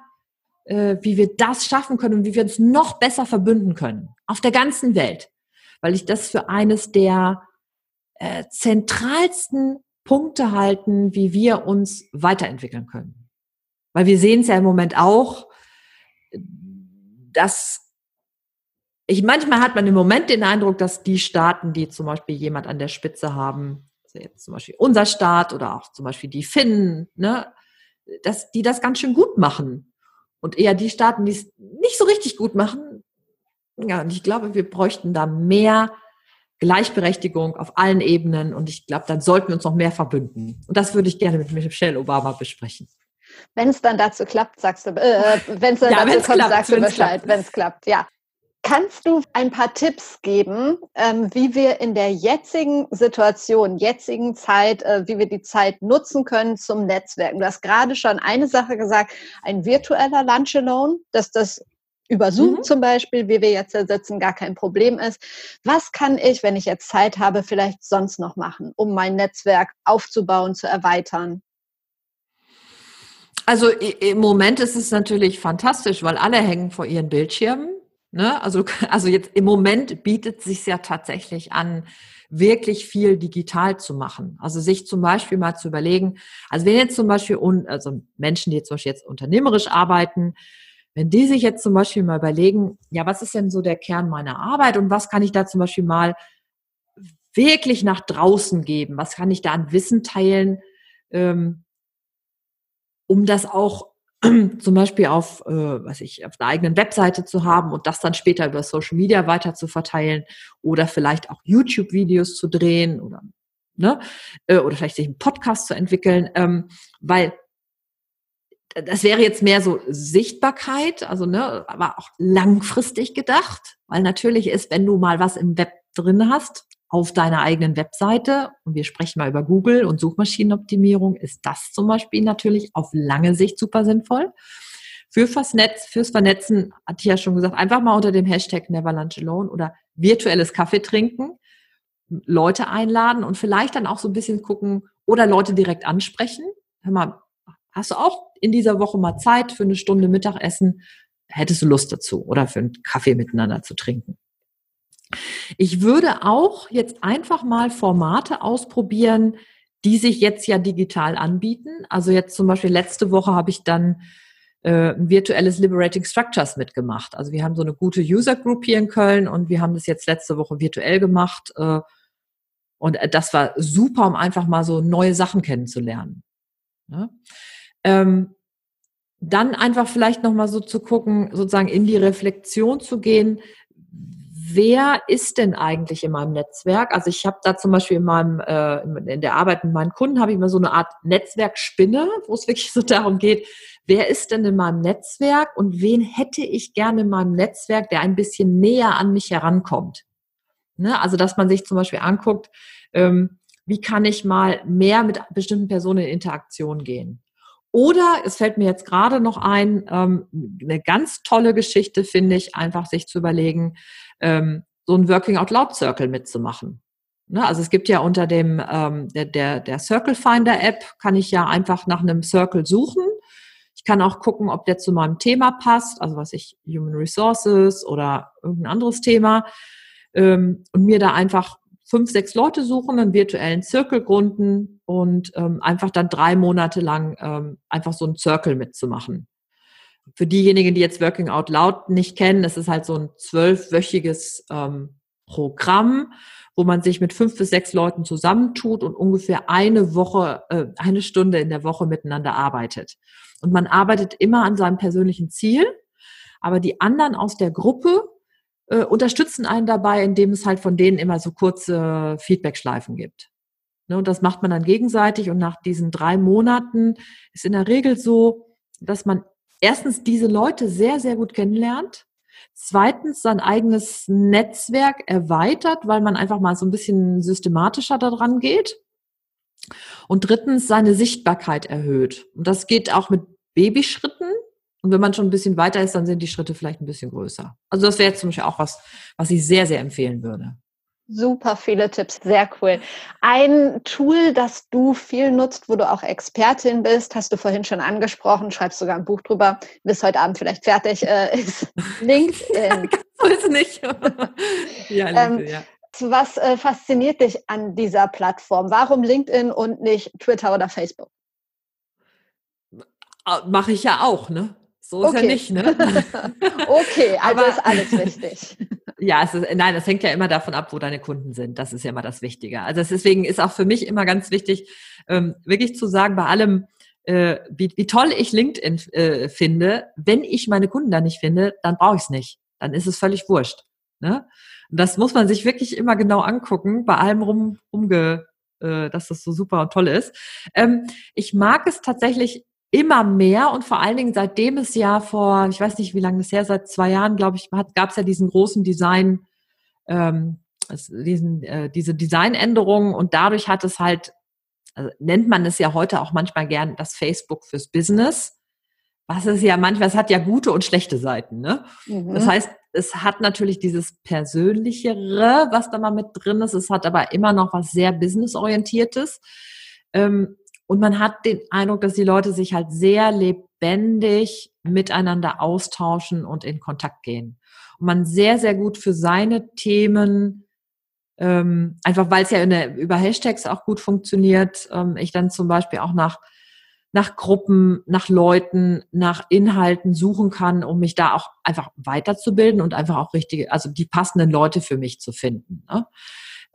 äh, wie wir das schaffen können und wie wir uns noch besser verbünden können auf der ganzen Welt, weil ich das für eines der äh, zentralsten Punkte halten, wie wir uns weiterentwickeln können. Weil wir sehen es ja im Moment auch, dass ich manchmal hat man im Moment den Eindruck, dass die Staaten, die zum Beispiel jemand an der Spitze haben, also jetzt zum Beispiel unser Staat oder auch zum Beispiel die Finnen, ne, dass die das ganz schön gut machen. Und eher die Staaten, die es nicht so richtig gut machen. Ja, und ich glaube, wir bräuchten da mehr Gleichberechtigung auf allen Ebenen. Und ich glaube, dann sollten wir uns noch mehr verbünden. Und das würde ich gerne mit Michelle Obama besprechen. Wenn es dann dazu klappt, sagst du, äh, wenn es dann ja, dazu kommt, klappt, sagst du Bescheid, wenn es klappt, ja. Kannst du ein paar Tipps geben, ähm, wie wir in der jetzigen Situation, jetzigen Zeit, äh, wie wir die Zeit nutzen können zum Netzwerken? Du hast gerade schon eine Sache gesagt, ein virtueller Lunch Alone, dass das über Zoom mhm. zum Beispiel, wie wir jetzt sitzen, gar kein Problem ist. Was kann ich, wenn ich jetzt Zeit habe, vielleicht sonst noch machen, um mein Netzwerk aufzubauen, zu erweitern? Also im Moment ist es natürlich fantastisch, weil alle hängen vor ihren Bildschirmen. Ne? Also, also jetzt im Moment bietet es sich ja tatsächlich an, wirklich viel digital zu machen. Also sich zum Beispiel mal zu überlegen, also wenn jetzt zum Beispiel, also Menschen, die jetzt zum Beispiel jetzt unternehmerisch arbeiten, wenn die sich jetzt zum Beispiel mal überlegen, ja, was ist denn so der Kern meiner Arbeit und was kann ich da zum Beispiel mal wirklich nach draußen geben? Was kann ich da an Wissen teilen? Ähm, um das auch zum Beispiel auf, äh, was ich, auf einer eigenen Webseite zu haben und das dann später über Social Media weiter zu verteilen oder vielleicht auch YouTube-Videos zu drehen oder ne, äh, oder vielleicht sich einen Podcast zu entwickeln, ähm, weil das wäre jetzt mehr so Sichtbarkeit, also ne, aber auch langfristig gedacht, weil natürlich ist, wenn du mal was im Web drin hast, auf deiner eigenen Webseite, und wir sprechen mal über Google und Suchmaschinenoptimierung, ist das zum Beispiel natürlich auf lange Sicht super sinnvoll. Für Netz, fürs Vernetzen, hatte ich ja schon gesagt, einfach mal unter dem Hashtag Never Lunch Alone oder virtuelles Kaffee trinken, Leute einladen und vielleicht dann auch so ein bisschen gucken oder Leute direkt ansprechen. Hör mal, hast du auch in dieser Woche mal Zeit für eine Stunde Mittagessen? Hättest du Lust dazu oder für einen Kaffee miteinander zu trinken? Ich würde auch jetzt einfach mal Formate ausprobieren, die sich jetzt ja digital anbieten. Also jetzt zum Beispiel letzte Woche habe ich dann äh, ein virtuelles Liberating Structures mitgemacht. Also wir haben so eine gute User Group hier in Köln und wir haben das jetzt letzte Woche virtuell gemacht. Äh, und das war super, um einfach mal so neue Sachen kennenzulernen. Ne? Ähm, dann einfach vielleicht nochmal so zu gucken, sozusagen in die Reflexion zu gehen, wer ist denn eigentlich in meinem Netzwerk? Also ich habe da zum Beispiel in meinem äh, in der Arbeit mit meinen Kunden habe ich immer so eine Art Netzwerkspinne, wo es wirklich so darum geht, wer ist denn in meinem Netzwerk und wen hätte ich gerne in meinem Netzwerk, der ein bisschen näher an mich herankommt. Ne? Also dass man sich zum Beispiel anguckt, ähm, wie kann ich mal mehr mit bestimmten Personen in Interaktion gehen. Oder es fällt mir jetzt gerade noch ein, ähm, eine ganz tolle Geschichte finde ich, einfach sich zu überlegen, ähm, so ein Working Out Loud Circle mitzumachen. Ne? Also es gibt ja unter dem ähm, der, der, der Circle Finder App kann ich ja einfach nach einem Circle suchen. Ich kann auch gucken, ob der zu meinem Thema passt, also was ich Human Resources oder irgendein anderes Thema ähm, und mir da einfach fünf, sechs Leute suchen, einen virtuellen Circle gründen und ähm, einfach dann drei Monate lang ähm, einfach so einen Circle mitzumachen. Für diejenigen, die jetzt Working Out Loud nicht kennen, das ist halt so ein zwölfwöchiges ähm, Programm, wo man sich mit fünf bis sechs Leuten zusammentut und ungefähr eine Woche, äh, eine Stunde in der Woche miteinander arbeitet. Und man arbeitet immer an seinem persönlichen Ziel, aber die anderen aus der Gruppe äh, unterstützen einen dabei, indem es halt von denen immer so kurze Feedback-Schleifen gibt. Ne, und das macht man dann gegenseitig und nach diesen drei Monaten ist in der Regel so, dass man erstens diese Leute sehr, sehr gut kennenlernt, zweitens sein eigenes Netzwerk erweitert, weil man einfach mal so ein bisschen systematischer daran geht und drittens seine Sichtbarkeit erhöht. Und das geht auch mit Babyschritten, und wenn man schon ein bisschen weiter ist, dann sind die Schritte vielleicht ein bisschen größer. Also das wäre jetzt zum Beispiel auch was, was ich sehr, sehr empfehlen würde. Super viele Tipps, sehr cool. Ein Tool, das du viel nutzt, wo du auch Expertin bist, hast du vorhin schon angesprochen, schreibst sogar ein Buch drüber, bis heute Abend vielleicht fertig äh, ist. LinkedIn. so ist nicht. ja, LinkedIn, ähm, ja. Was äh, fasziniert dich an dieser Plattform? Warum LinkedIn und nicht Twitter oder Facebook? Mache ich ja auch, ne? So ist okay. ja nicht, ne? okay, also Aber, ist alles wichtig. ja, es ist, nein, das hängt ja immer davon ab, wo deine Kunden sind. Das ist ja immer das Wichtige. Also deswegen ist auch für mich immer ganz wichtig, ähm, wirklich zu sagen, bei allem, äh, wie, wie toll ich LinkedIn äh, finde, wenn ich meine Kunden da nicht finde, dann brauche ich es nicht. Dann ist es völlig wurscht. Ne? Das muss man sich wirklich immer genau angucken, bei allem rum, rumge, äh, dass das so super und toll ist. Ähm, ich mag es tatsächlich immer mehr und vor allen Dingen seitdem es ja vor, ich weiß nicht, wie lange das her, seit zwei Jahren, glaube ich, gab es ja diesen großen Design, ähm, diesen, äh, diese Designänderungen und dadurch hat es halt, also nennt man es ja heute auch manchmal gern das Facebook fürs Business. Was ist ja manchmal, es hat ja gute und schlechte Seiten. Ne? Mhm. Das heißt, es hat natürlich dieses Persönlichere, was da mal mit drin ist. Es hat aber immer noch was sehr businessorientiertes. Ähm, und man hat den Eindruck, dass die Leute sich halt sehr lebendig miteinander austauschen und in Kontakt gehen. Und man sehr, sehr gut für seine Themen, ähm, einfach weil es ja der, über Hashtags auch gut funktioniert, ähm, ich dann zum Beispiel auch nach, nach Gruppen, nach Leuten, nach Inhalten suchen kann, um mich da auch einfach weiterzubilden und einfach auch richtige, also die passenden Leute für mich zu finden. Ne?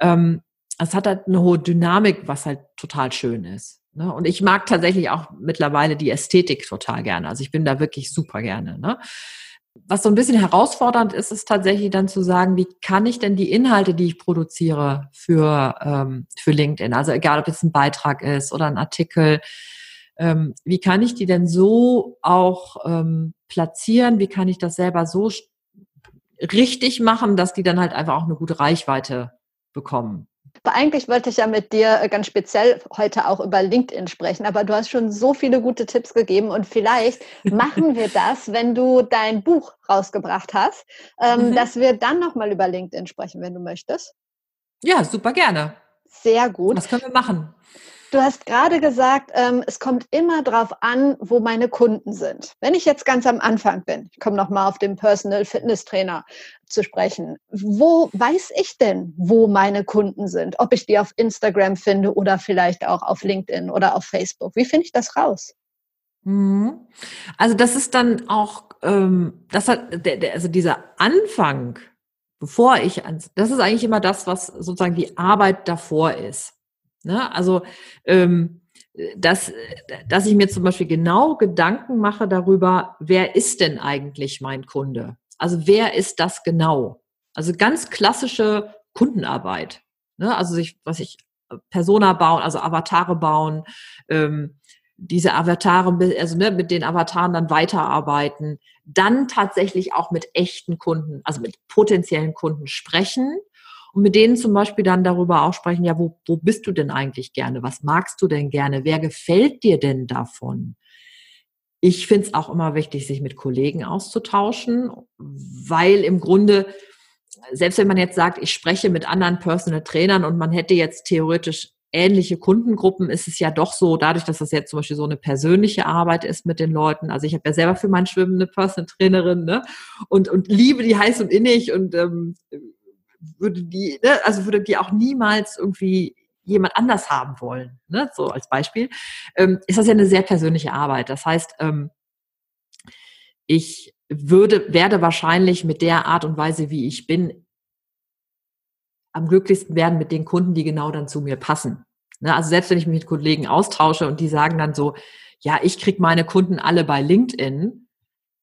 Ähm, es hat halt eine hohe Dynamik, was halt total schön ist. Ne? Und ich mag tatsächlich auch mittlerweile die Ästhetik total gerne. Also ich bin da wirklich super gerne. Ne? Was so ein bisschen herausfordernd ist, ist tatsächlich dann zu sagen, wie kann ich denn die Inhalte, die ich produziere für, ähm, für LinkedIn, also egal ob es ein Beitrag ist oder ein Artikel, ähm, wie kann ich die denn so auch ähm, platzieren? Wie kann ich das selber so richtig machen, dass die dann halt einfach auch eine gute Reichweite bekommen? Aber eigentlich wollte ich ja mit dir äh, ganz speziell heute auch über LinkedIn sprechen, aber du hast schon so viele gute Tipps gegeben und vielleicht machen wir das, wenn du dein Buch rausgebracht hast, ähm, mhm. dass wir dann nochmal über LinkedIn sprechen, wenn du möchtest. Ja, super gerne. Sehr gut. Was können wir machen? Du hast gerade gesagt, ähm, es kommt immer darauf an, wo meine Kunden sind. Wenn ich jetzt ganz am Anfang bin, ich komme nochmal auf den Personal Fitness Trainer zu sprechen, wo weiß ich denn, wo meine Kunden sind? Ob ich die auf Instagram finde oder vielleicht auch auf LinkedIn oder auf Facebook. Wie finde ich das raus? Mhm. Also das ist dann auch, ähm, das hat, der, der, also dieser Anfang, bevor ich ans, das ist eigentlich immer das, was sozusagen die Arbeit davor ist. Ne? Also, ähm, dass, dass ich mir zum Beispiel genau Gedanken mache darüber, wer ist denn eigentlich mein Kunde? Also wer ist das genau? Also ganz klassische Kundenarbeit. Ne? Also sich, was ich Persona bauen, also Avatare bauen, ähm, diese Avatare, also ne, mit den Avataren dann weiterarbeiten, dann tatsächlich auch mit echten Kunden, also mit potenziellen Kunden sprechen und mit denen zum Beispiel dann darüber auch sprechen, ja, wo, wo bist du denn eigentlich gerne? Was magst du denn gerne? Wer gefällt dir denn davon? Ich finde es auch immer wichtig, sich mit Kollegen auszutauschen, weil im Grunde, selbst wenn man jetzt sagt, ich spreche mit anderen Personal Trainern und man hätte jetzt theoretisch ähnliche Kundengruppen, ist es ja doch so, dadurch, dass das jetzt zum Beispiel so eine persönliche Arbeit ist mit den Leuten. Also ich habe ja selber für mein Schwimmen eine Personal Trainerin ne? und, und liebe die heiß und innig und ähm, würde die, ne, also würde die auch niemals irgendwie jemand anders haben wollen, ne, so als Beispiel, ähm, ist das ja eine sehr persönliche Arbeit. Das heißt, ähm, ich würde, werde wahrscheinlich mit der Art und Weise, wie ich bin, am glücklichsten werden mit den Kunden, die genau dann zu mir passen. Ne, also selbst wenn ich mich mit Kollegen austausche und die sagen dann so, ja, ich kriege meine Kunden alle bei LinkedIn,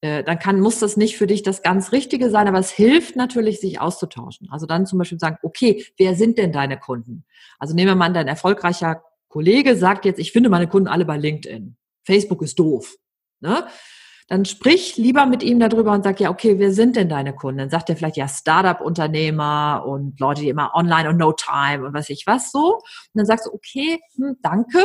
äh, dann kann, muss das nicht für dich das ganz Richtige sein, aber es hilft natürlich, sich auszutauschen. Also dann zum Beispiel sagen, okay, wer sind denn deine Kunden? Also nehmen wir mal dein erfolgreicher Kollege sagt jetzt, ich finde meine Kunden alle bei LinkedIn. Facebook ist doof. Ne? Dann sprich lieber mit ihm darüber und sag, ja, okay, wer sind denn deine Kunden? Dann sagt er vielleicht, ja, Startup-Unternehmer und Leute, die immer online und no time und was ich was so. Und dann sagst du, okay, hm, danke.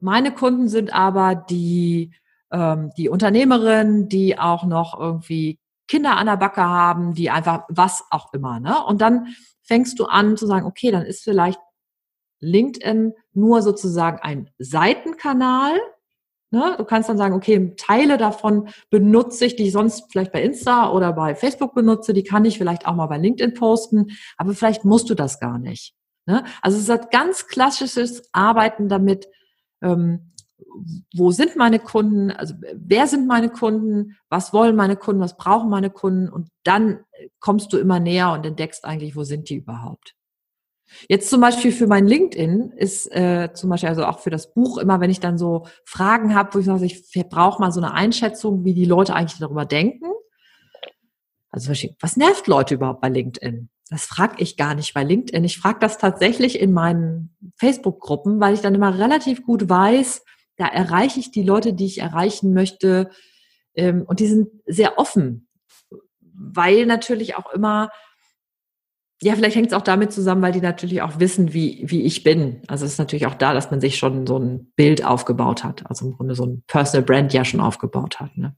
Meine Kunden sind aber die ähm, die Unternehmerin, die auch noch irgendwie Kinder an der Backe haben, die einfach was auch immer. Ne? Und dann fängst du an zu sagen, okay, dann ist vielleicht LinkedIn nur sozusagen ein Seitenkanal. Ne? Du kannst dann sagen, okay, Teile davon benutze ich, die ich sonst vielleicht bei Insta oder bei Facebook benutze, die kann ich vielleicht auch mal bei LinkedIn posten, aber vielleicht musst du das gar nicht. Ne? Also es hat ganz klassisches Arbeiten damit, ähm, wo sind meine Kunden, also wer sind meine Kunden, was wollen meine Kunden, was brauchen meine Kunden und dann kommst du immer näher und entdeckst eigentlich, wo sind die überhaupt. Jetzt zum Beispiel für mein LinkedIn ist äh, zum Beispiel also auch für das Buch immer, wenn ich dann so Fragen habe, wo ich sage, ich brauche mal so eine Einschätzung, wie die Leute eigentlich darüber denken. Also was nervt Leute überhaupt bei LinkedIn? Das frage ich gar nicht bei LinkedIn. Ich frage das tatsächlich in meinen Facebook-Gruppen, weil ich dann immer relativ gut weiß, da erreiche ich die Leute, die ich erreichen möchte. Ähm, und die sind sehr offen, weil natürlich auch immer, ja, vielleicht hängt es auch damit zusammen, weil die natürlich auch wissen, wie, wie ich bin. Also es ist natürlich auch da, dass man sich schon so ein Bild aufgebaut hat, also im Grunde so ein Personal Brand ja schon aufgebaut hat. Ne?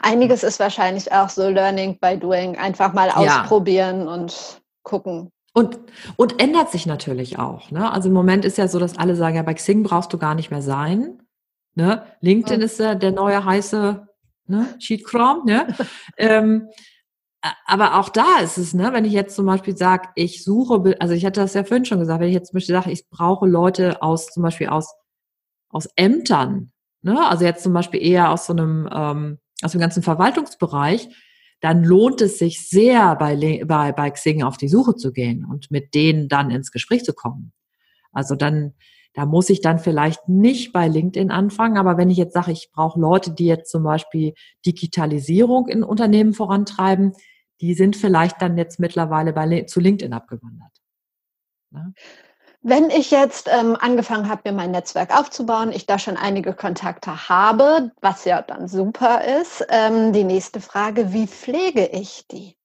Einiges ist wahrscheinlich auch so Learning by Doing, einfach mal ausprobieren ja. und gucken. Und, und ändert sich natürlich auch. Ne? Also im Moment ist ja so, dass alle sagen, ja, bei Xing brauchst du gar nicht mehr sein. Ne? LinkedIn ja. ist ja der neue heiße ne? Cheat Chrome. Ne? ähm, aber auch da ist es, ne, wenn ich jetzt zum Beispiel sage, ich suche, also ich hatte das ja vorhin schon gesagt, wenn ich jetzt zum Beispiel sage, ich brauche Leute aus, zum Beispiel aus, aus Ämtern, ne, also jetzt zum Beispiel eher aus so einem, ähm, aus dem ganzen Verwaltungsbereich, dann lohnt es sich sehr, bei, bei, bei Xing auf die Suche zu gehen und mit denen dann ins Gespräch zu kommen. Also dann, Da muss ich dann vielleicht nicht bei LinkedIn anfangen, aber wenn ich jetzt sage, ich brauche Leute, die jetzt zum Beispiel Digitalisierung in Unternehmen vorantreiben, die sind vielleicht dann jetzt mittlerweile bei, zu LinkedIn abgewandert. Ja? Wenn ich jetzt ähm, angefangen habe, mir mein Netzwerk aufzubauen, ich da schon einige Kontakte habe, was ja dann super ist, ähm, die nächste Frage, wie pflege ich die?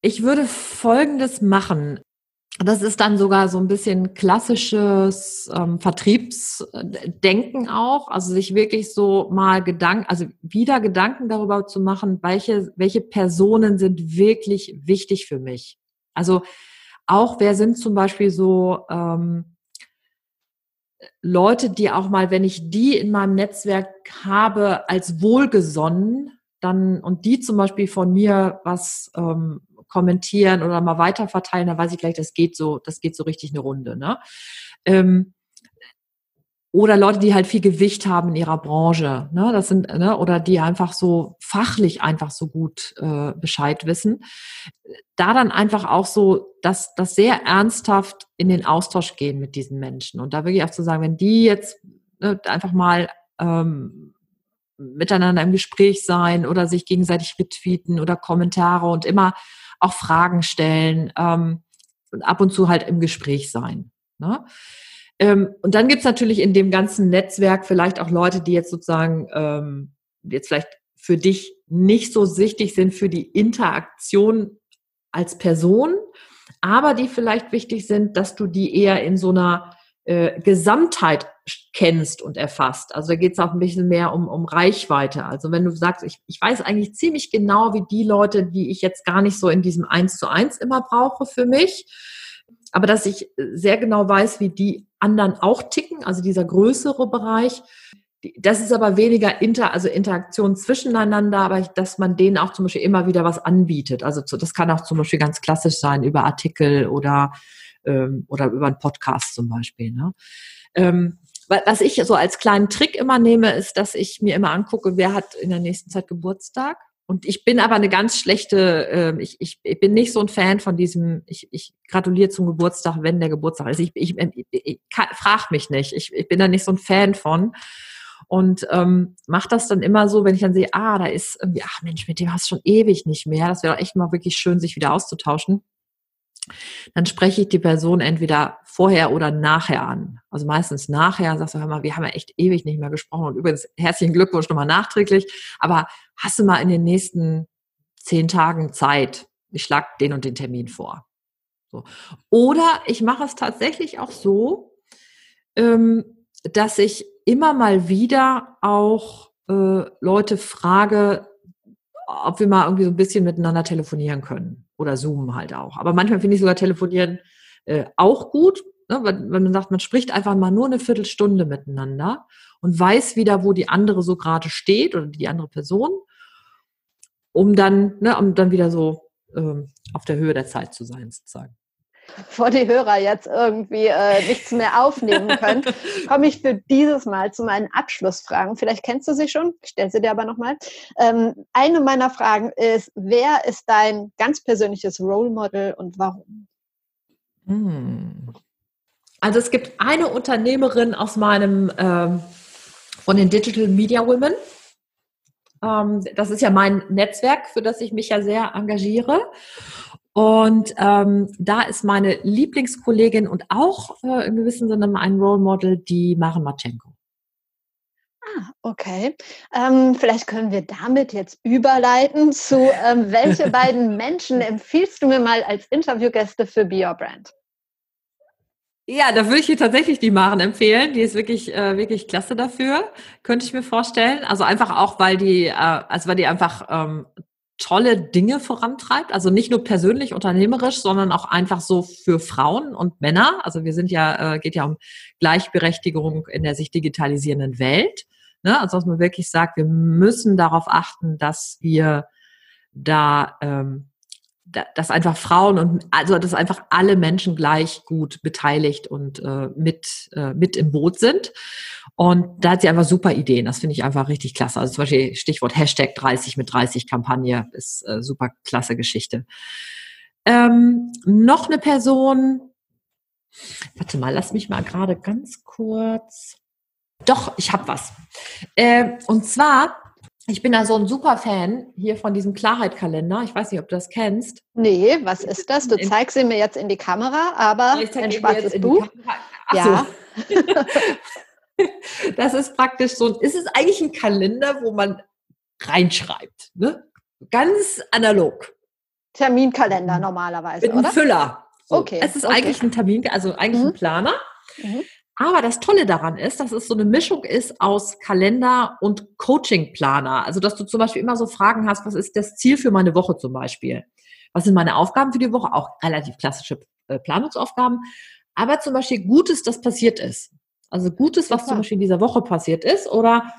Ich würde Folgendes machen. Das ist dann sogar so ein bisschen klassisches ähm, Vertriebsdenken auch, also sich wirklich so mal Gedanken, also wieder Gedanken darüber zu machen, welche, welche Personen sind wirklich wichtig für mich. Also auch wer sind zum Beispiel so ähm, Leute, die auch mal, wenn ich die in meinem Netzwerk habe, als wohlgesonnen, dann und die zum Beispiel von mir was ähm, kommentieren oder mal weiterverteilen, dann weiß ich gleich, das geht so, das geht so richtig eine Runde. Ne? Ähm, oder Leute, die halt viel Gewicht haben in ihrer Branche, ne, das sind, ne, oder die einfach so fachlich einfach so gut äh, Bescheid wissen. Da dann einfach auch so, dass das sehr ernsthaft in den Austausch gehen mit diesen Menschen. Und da wirklich auch zu sagen, wenn die jetzt ne, einfach mal ähm, miteinander im Gespräch sein oder sich gegenseitig retweeten oder Kommentare und immer auch Fragen stellen ähm, und ab und zu halt im Gespräch sein. Ne? Ähm, und dann gibt's natürlich in dem ganzen Netzwerk vielleicht auch Leute, die jetzt sozusagen ähm, jetzt vielleicht für dich nicht so sichtig sind für die Interaktion als Person, aber die vielleicht wichtig sind, dass du die eher in so einer äh, Gesamtheit kennst und erfasst. Also da geht es auch ein bisschen mehr um, um Reichweite. Also wenn du sagst, ich, ich weiß eigentlich ziemlich genau, wie die Leute, die ich jetzt gar nicht so in diesem Eins zu eins immer brauche für mich, aber dass ich sehr genau weiß, wie die anderen auch ticken, also dieser größere Bereich. Das ist aber weniger Inter, also Interaktion zwischeneinander, aber dass man denen auch zum Beispiel immer wieder was anbietet. Also das kann auch zum Beispiel ganz klassisch sein über Artikel oder, ähm, oder über einen Podcast zum Beispiel. Ne? Ähm, was ich so als kleinen Trick immer nehme, ist, dass ich mir immer angucke, wer hat in der nächsten Zeit Geburtstag und ich bin aber eine ganz schlechte, äh, ich, ich, ich bin nicht so ein Fan von diesem, ich, ich gratuliere zum Geburtstag, wenn der Geburtstag ist. Ich, ich, ich, ich frag mich nicht. Ich, ich bin da nicht so ein Fan von. Und ähm, mache das dann immer so, wenn ich dann sehe, ah, da ist irgendwie, ach Mensch, mit dem hast du schon ewig nicht mehr. Das wäre echt mal wirklich schön, sich wieder auszutauschen dann spreche ich die Person entweder vorher oder nachher an. Also meistens nachher, sagst du, hör mal, wir haben ja echt ewig nicht mehr gesprochen und übrigens herzlichen Glückwunsch nochmal nachträglich, aber hast du mal in den nächsten zehn Tagen Zeit? Ich schlage den und den Termin vor. So. Oder ich mache es tatsächlich auch so, ähm, dass ich immer mal wieder auch äh, Leute frage, ob wir mal irgendwie so ein bisschen miteinander telefonieren können oder Zoom halt auch. Aber manchmal finde ich sogar telefonieren äh, auch gut, ne? wenn, wenn man sagt, man spricht einfach mal nur eine Viertelstunde miteinander und weiß wieder, wo die andere so gerade steht oder die andere Person, um dann, ne, um dann wieder so ähm, auf der Höhe der Zeit zu sein, sozusagen bevor die Hörer jetzt irgendwie äh, nichts mehr aufnehmen können, komme ich für dieses Mal zu meinen Abschlussfragen. Vielleicht kennst du sie schon, ich stelle sie dir aber nochmal. Ähm, eine meiner Fragen ist, wer ist dein ganz persönliches Role Model und warum? Hm. Also es gibt eine Unternehmerin aus meinem, ähm, von den Digital Media Women. Ähm, das ist ja mein Netzwerk, für das ich mich ja sehr engagiere. Und ähm, da ist meine Lieblingskollegin und auch äh, im gewissen Sinne ein Role Model, die Maren Matschenko. Ah, okay. Ähm, vielleicht können wir damit jetzt überleiten zu, ähm, welche beiden Menschen empfiehlst du mir mal als Interviewgäste für Be Your Brand? Ja, da würde ich dir tatsächlich die Maren empfehlen. Die ist wirklich, äh, wirklich klasse dafür, könnte ich mir vorstellen. Also einfach auch, weil die, äh, also weil die einfach ähm, tolle Dinge vorantreibt. Also nicht nur persönlich unternehmerisch, sondern auch einfach so für Frauen und Männer. Also wir sind ja, äh, geht ja um Gleichberechtigung in der sich digitalisierenden Welt. Ne? Also dass man wirklich sagt, wir müssen darauf achten, dass wir da ähm, dass einfach Frauen und also dass einfach alle Menschen gleich gut beteiligt und äh, mit äh, mit im Boot sind. Und da hat sie einfach super Ideen. Das finde ich einfach richtig klasse. Also zum Beispiel Stichwort Hashtag 30 mit 30 Kampagne ist äh, super klasse Geschichte. Ähm, noch eine Person, Warte mal, lass mich mal gerade ganz kurz. Doch, ich habe was. Äh, und zwar, ich bin da so ein super Fan hier von diesem Klarheit-Kalender. Ich weiß nicht, ob du das kennst. Nee, was ist das? Du zeigst ihn mir jetzt in die Kamera, aber ein schwarzes Buch. Ja. das ist praktisch so, ist es eigentlich ein Kalender, wo man reinschreibt. Ne? Ganz analog. Terminkalender normalerweise, Mit einem oder? Füller. So. Okay. Es ist okay. eigentlich ein Termin, also eigentlich mhm. ein Planer. Mhm. Aber das Tolle daran ist, dass es so eine Mischung ist aus Kalender und Coaching-Planer. Also, dass du zum Beispiel immer so Fragen hast, was ist das Ziel für meine Woche zum Beispiel? Was sind meine Aufgaben für die Woche? Auch relativ klassische äh, Planungsaufgaben. Aber zum Beispiel Gutes, das passiert ist. Also Gutes, was zum Beispiel in dieser Woche passiert ist oder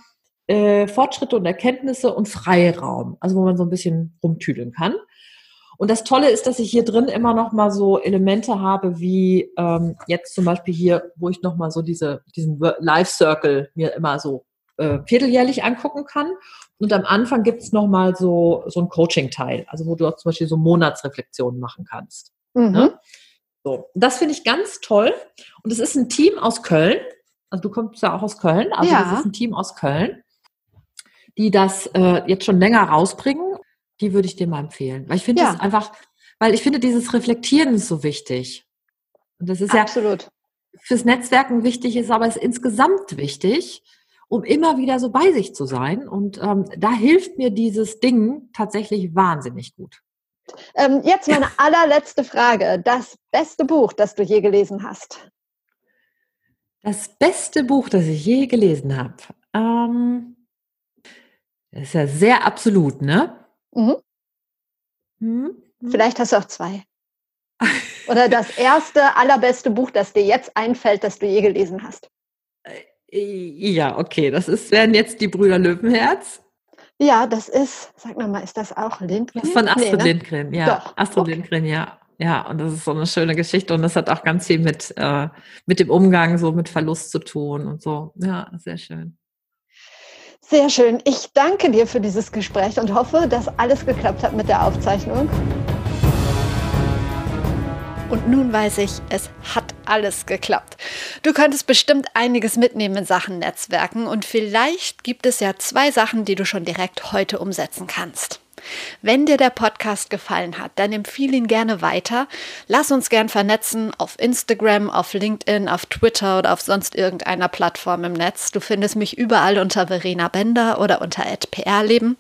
äh, Fortschritte und Erkenntnisse und Freiraum. Also, wo man so ein bisschen rumtüdeln kann. Und das Tolle ist, dass ich hier drin immer noch mal so Elemente habe, wie ähm, jetzt zum Beispiel hier, wo ich noch mal so diese, diesen Life Circle mir immer so äh, vierteljährlich angucken kann. Und am Anfang gibt es noch mal so, so ein Coaching-Teil, also wo du auch zum Beispiel so Monatsreflexionen machen kannst. Mhm. Ne? So, das finde ich ganz toll. Und es ist ein Team aus Köln. Also du kommst ja auch aus Köln. Also ja. das ist ein Team aus Köln, die das äh, jetzt schon länger rausbringen die würde ich dir mal empfehlen. Weil ich finde ja. das einfach, weil ich finde, dieses Reflektieren ist so wichtig. Und das ist Absolut. ja fürs Netzwerken wichtig, ist aber es ist insgesamt wichtig, um immer wieder so bei sich zu sein. Und ähm, da hilft mir dieses Ding tatsächlich wahnsinnig gut. Ähm, jetzt meine allerletzte Frage. Das beste Buch, das du je gelesen hast? Das beste Buch, das ich je gelesen habe. Ähm, ist ja sehr absolut, ne? Mhm. Mhm. Vielleicht hast du auch zwei. Oder das erste, allerbeste Buch, das dir jetzt einfällt, das du je gelesen hast. Äh, ja, okay. Das ist, werden jetzt die Brüder Löwenherz. Ja, das ist, sag mal, ist das auch Lindgren? Das ist von Astrid nee, ne? Lindgren, ja. Doch. Astrid okay. Lindgren, ja. Ja, und das ist so eine schöne Geschichte und das hat auch ganz viel mit, äh, mit dem Umgang, so mit Verlust zu tun und so. Ja, sehr schön. Sehr schön. Ich danke dir für dieses Gespräch und hoffe, dass alles geklappt hat mit der Aufzeichnung. Und nun weiß ich, es hat alles geklappt. Du könntest bestimmt einiges mitnehmen in Sachen Netzwerken und vielleicht gibt es ja zwei Sachen, die du schon direkt heute umsetzen kannst. Wenn dir der Podcast gefallen hat, dann empfehle ihn gerne weiter. Lass uns gern vernetzen auf Instagram, auf LinkedIn, auf Twitter oder auf sonst irgendeiner Plattform im Netz. Du findest mich überall unter Verena Bender oder unter @prleben.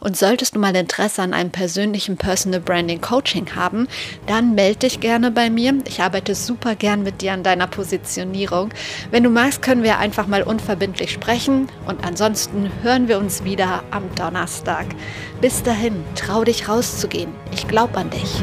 Und solltest du mal Interesse an einem persönlichen Personal Branding Coaching haben, dann melde dich gerne bei mir. Ich arbeite super gern mit dir an deiner Positionierung. Wenn du magst, können wir einfach mal unverbindlich sprechen und ansonsten hören wir uns wieder am Donnerstag. Bis dahin, trau dich rauszugehen. Ich glaube an dich.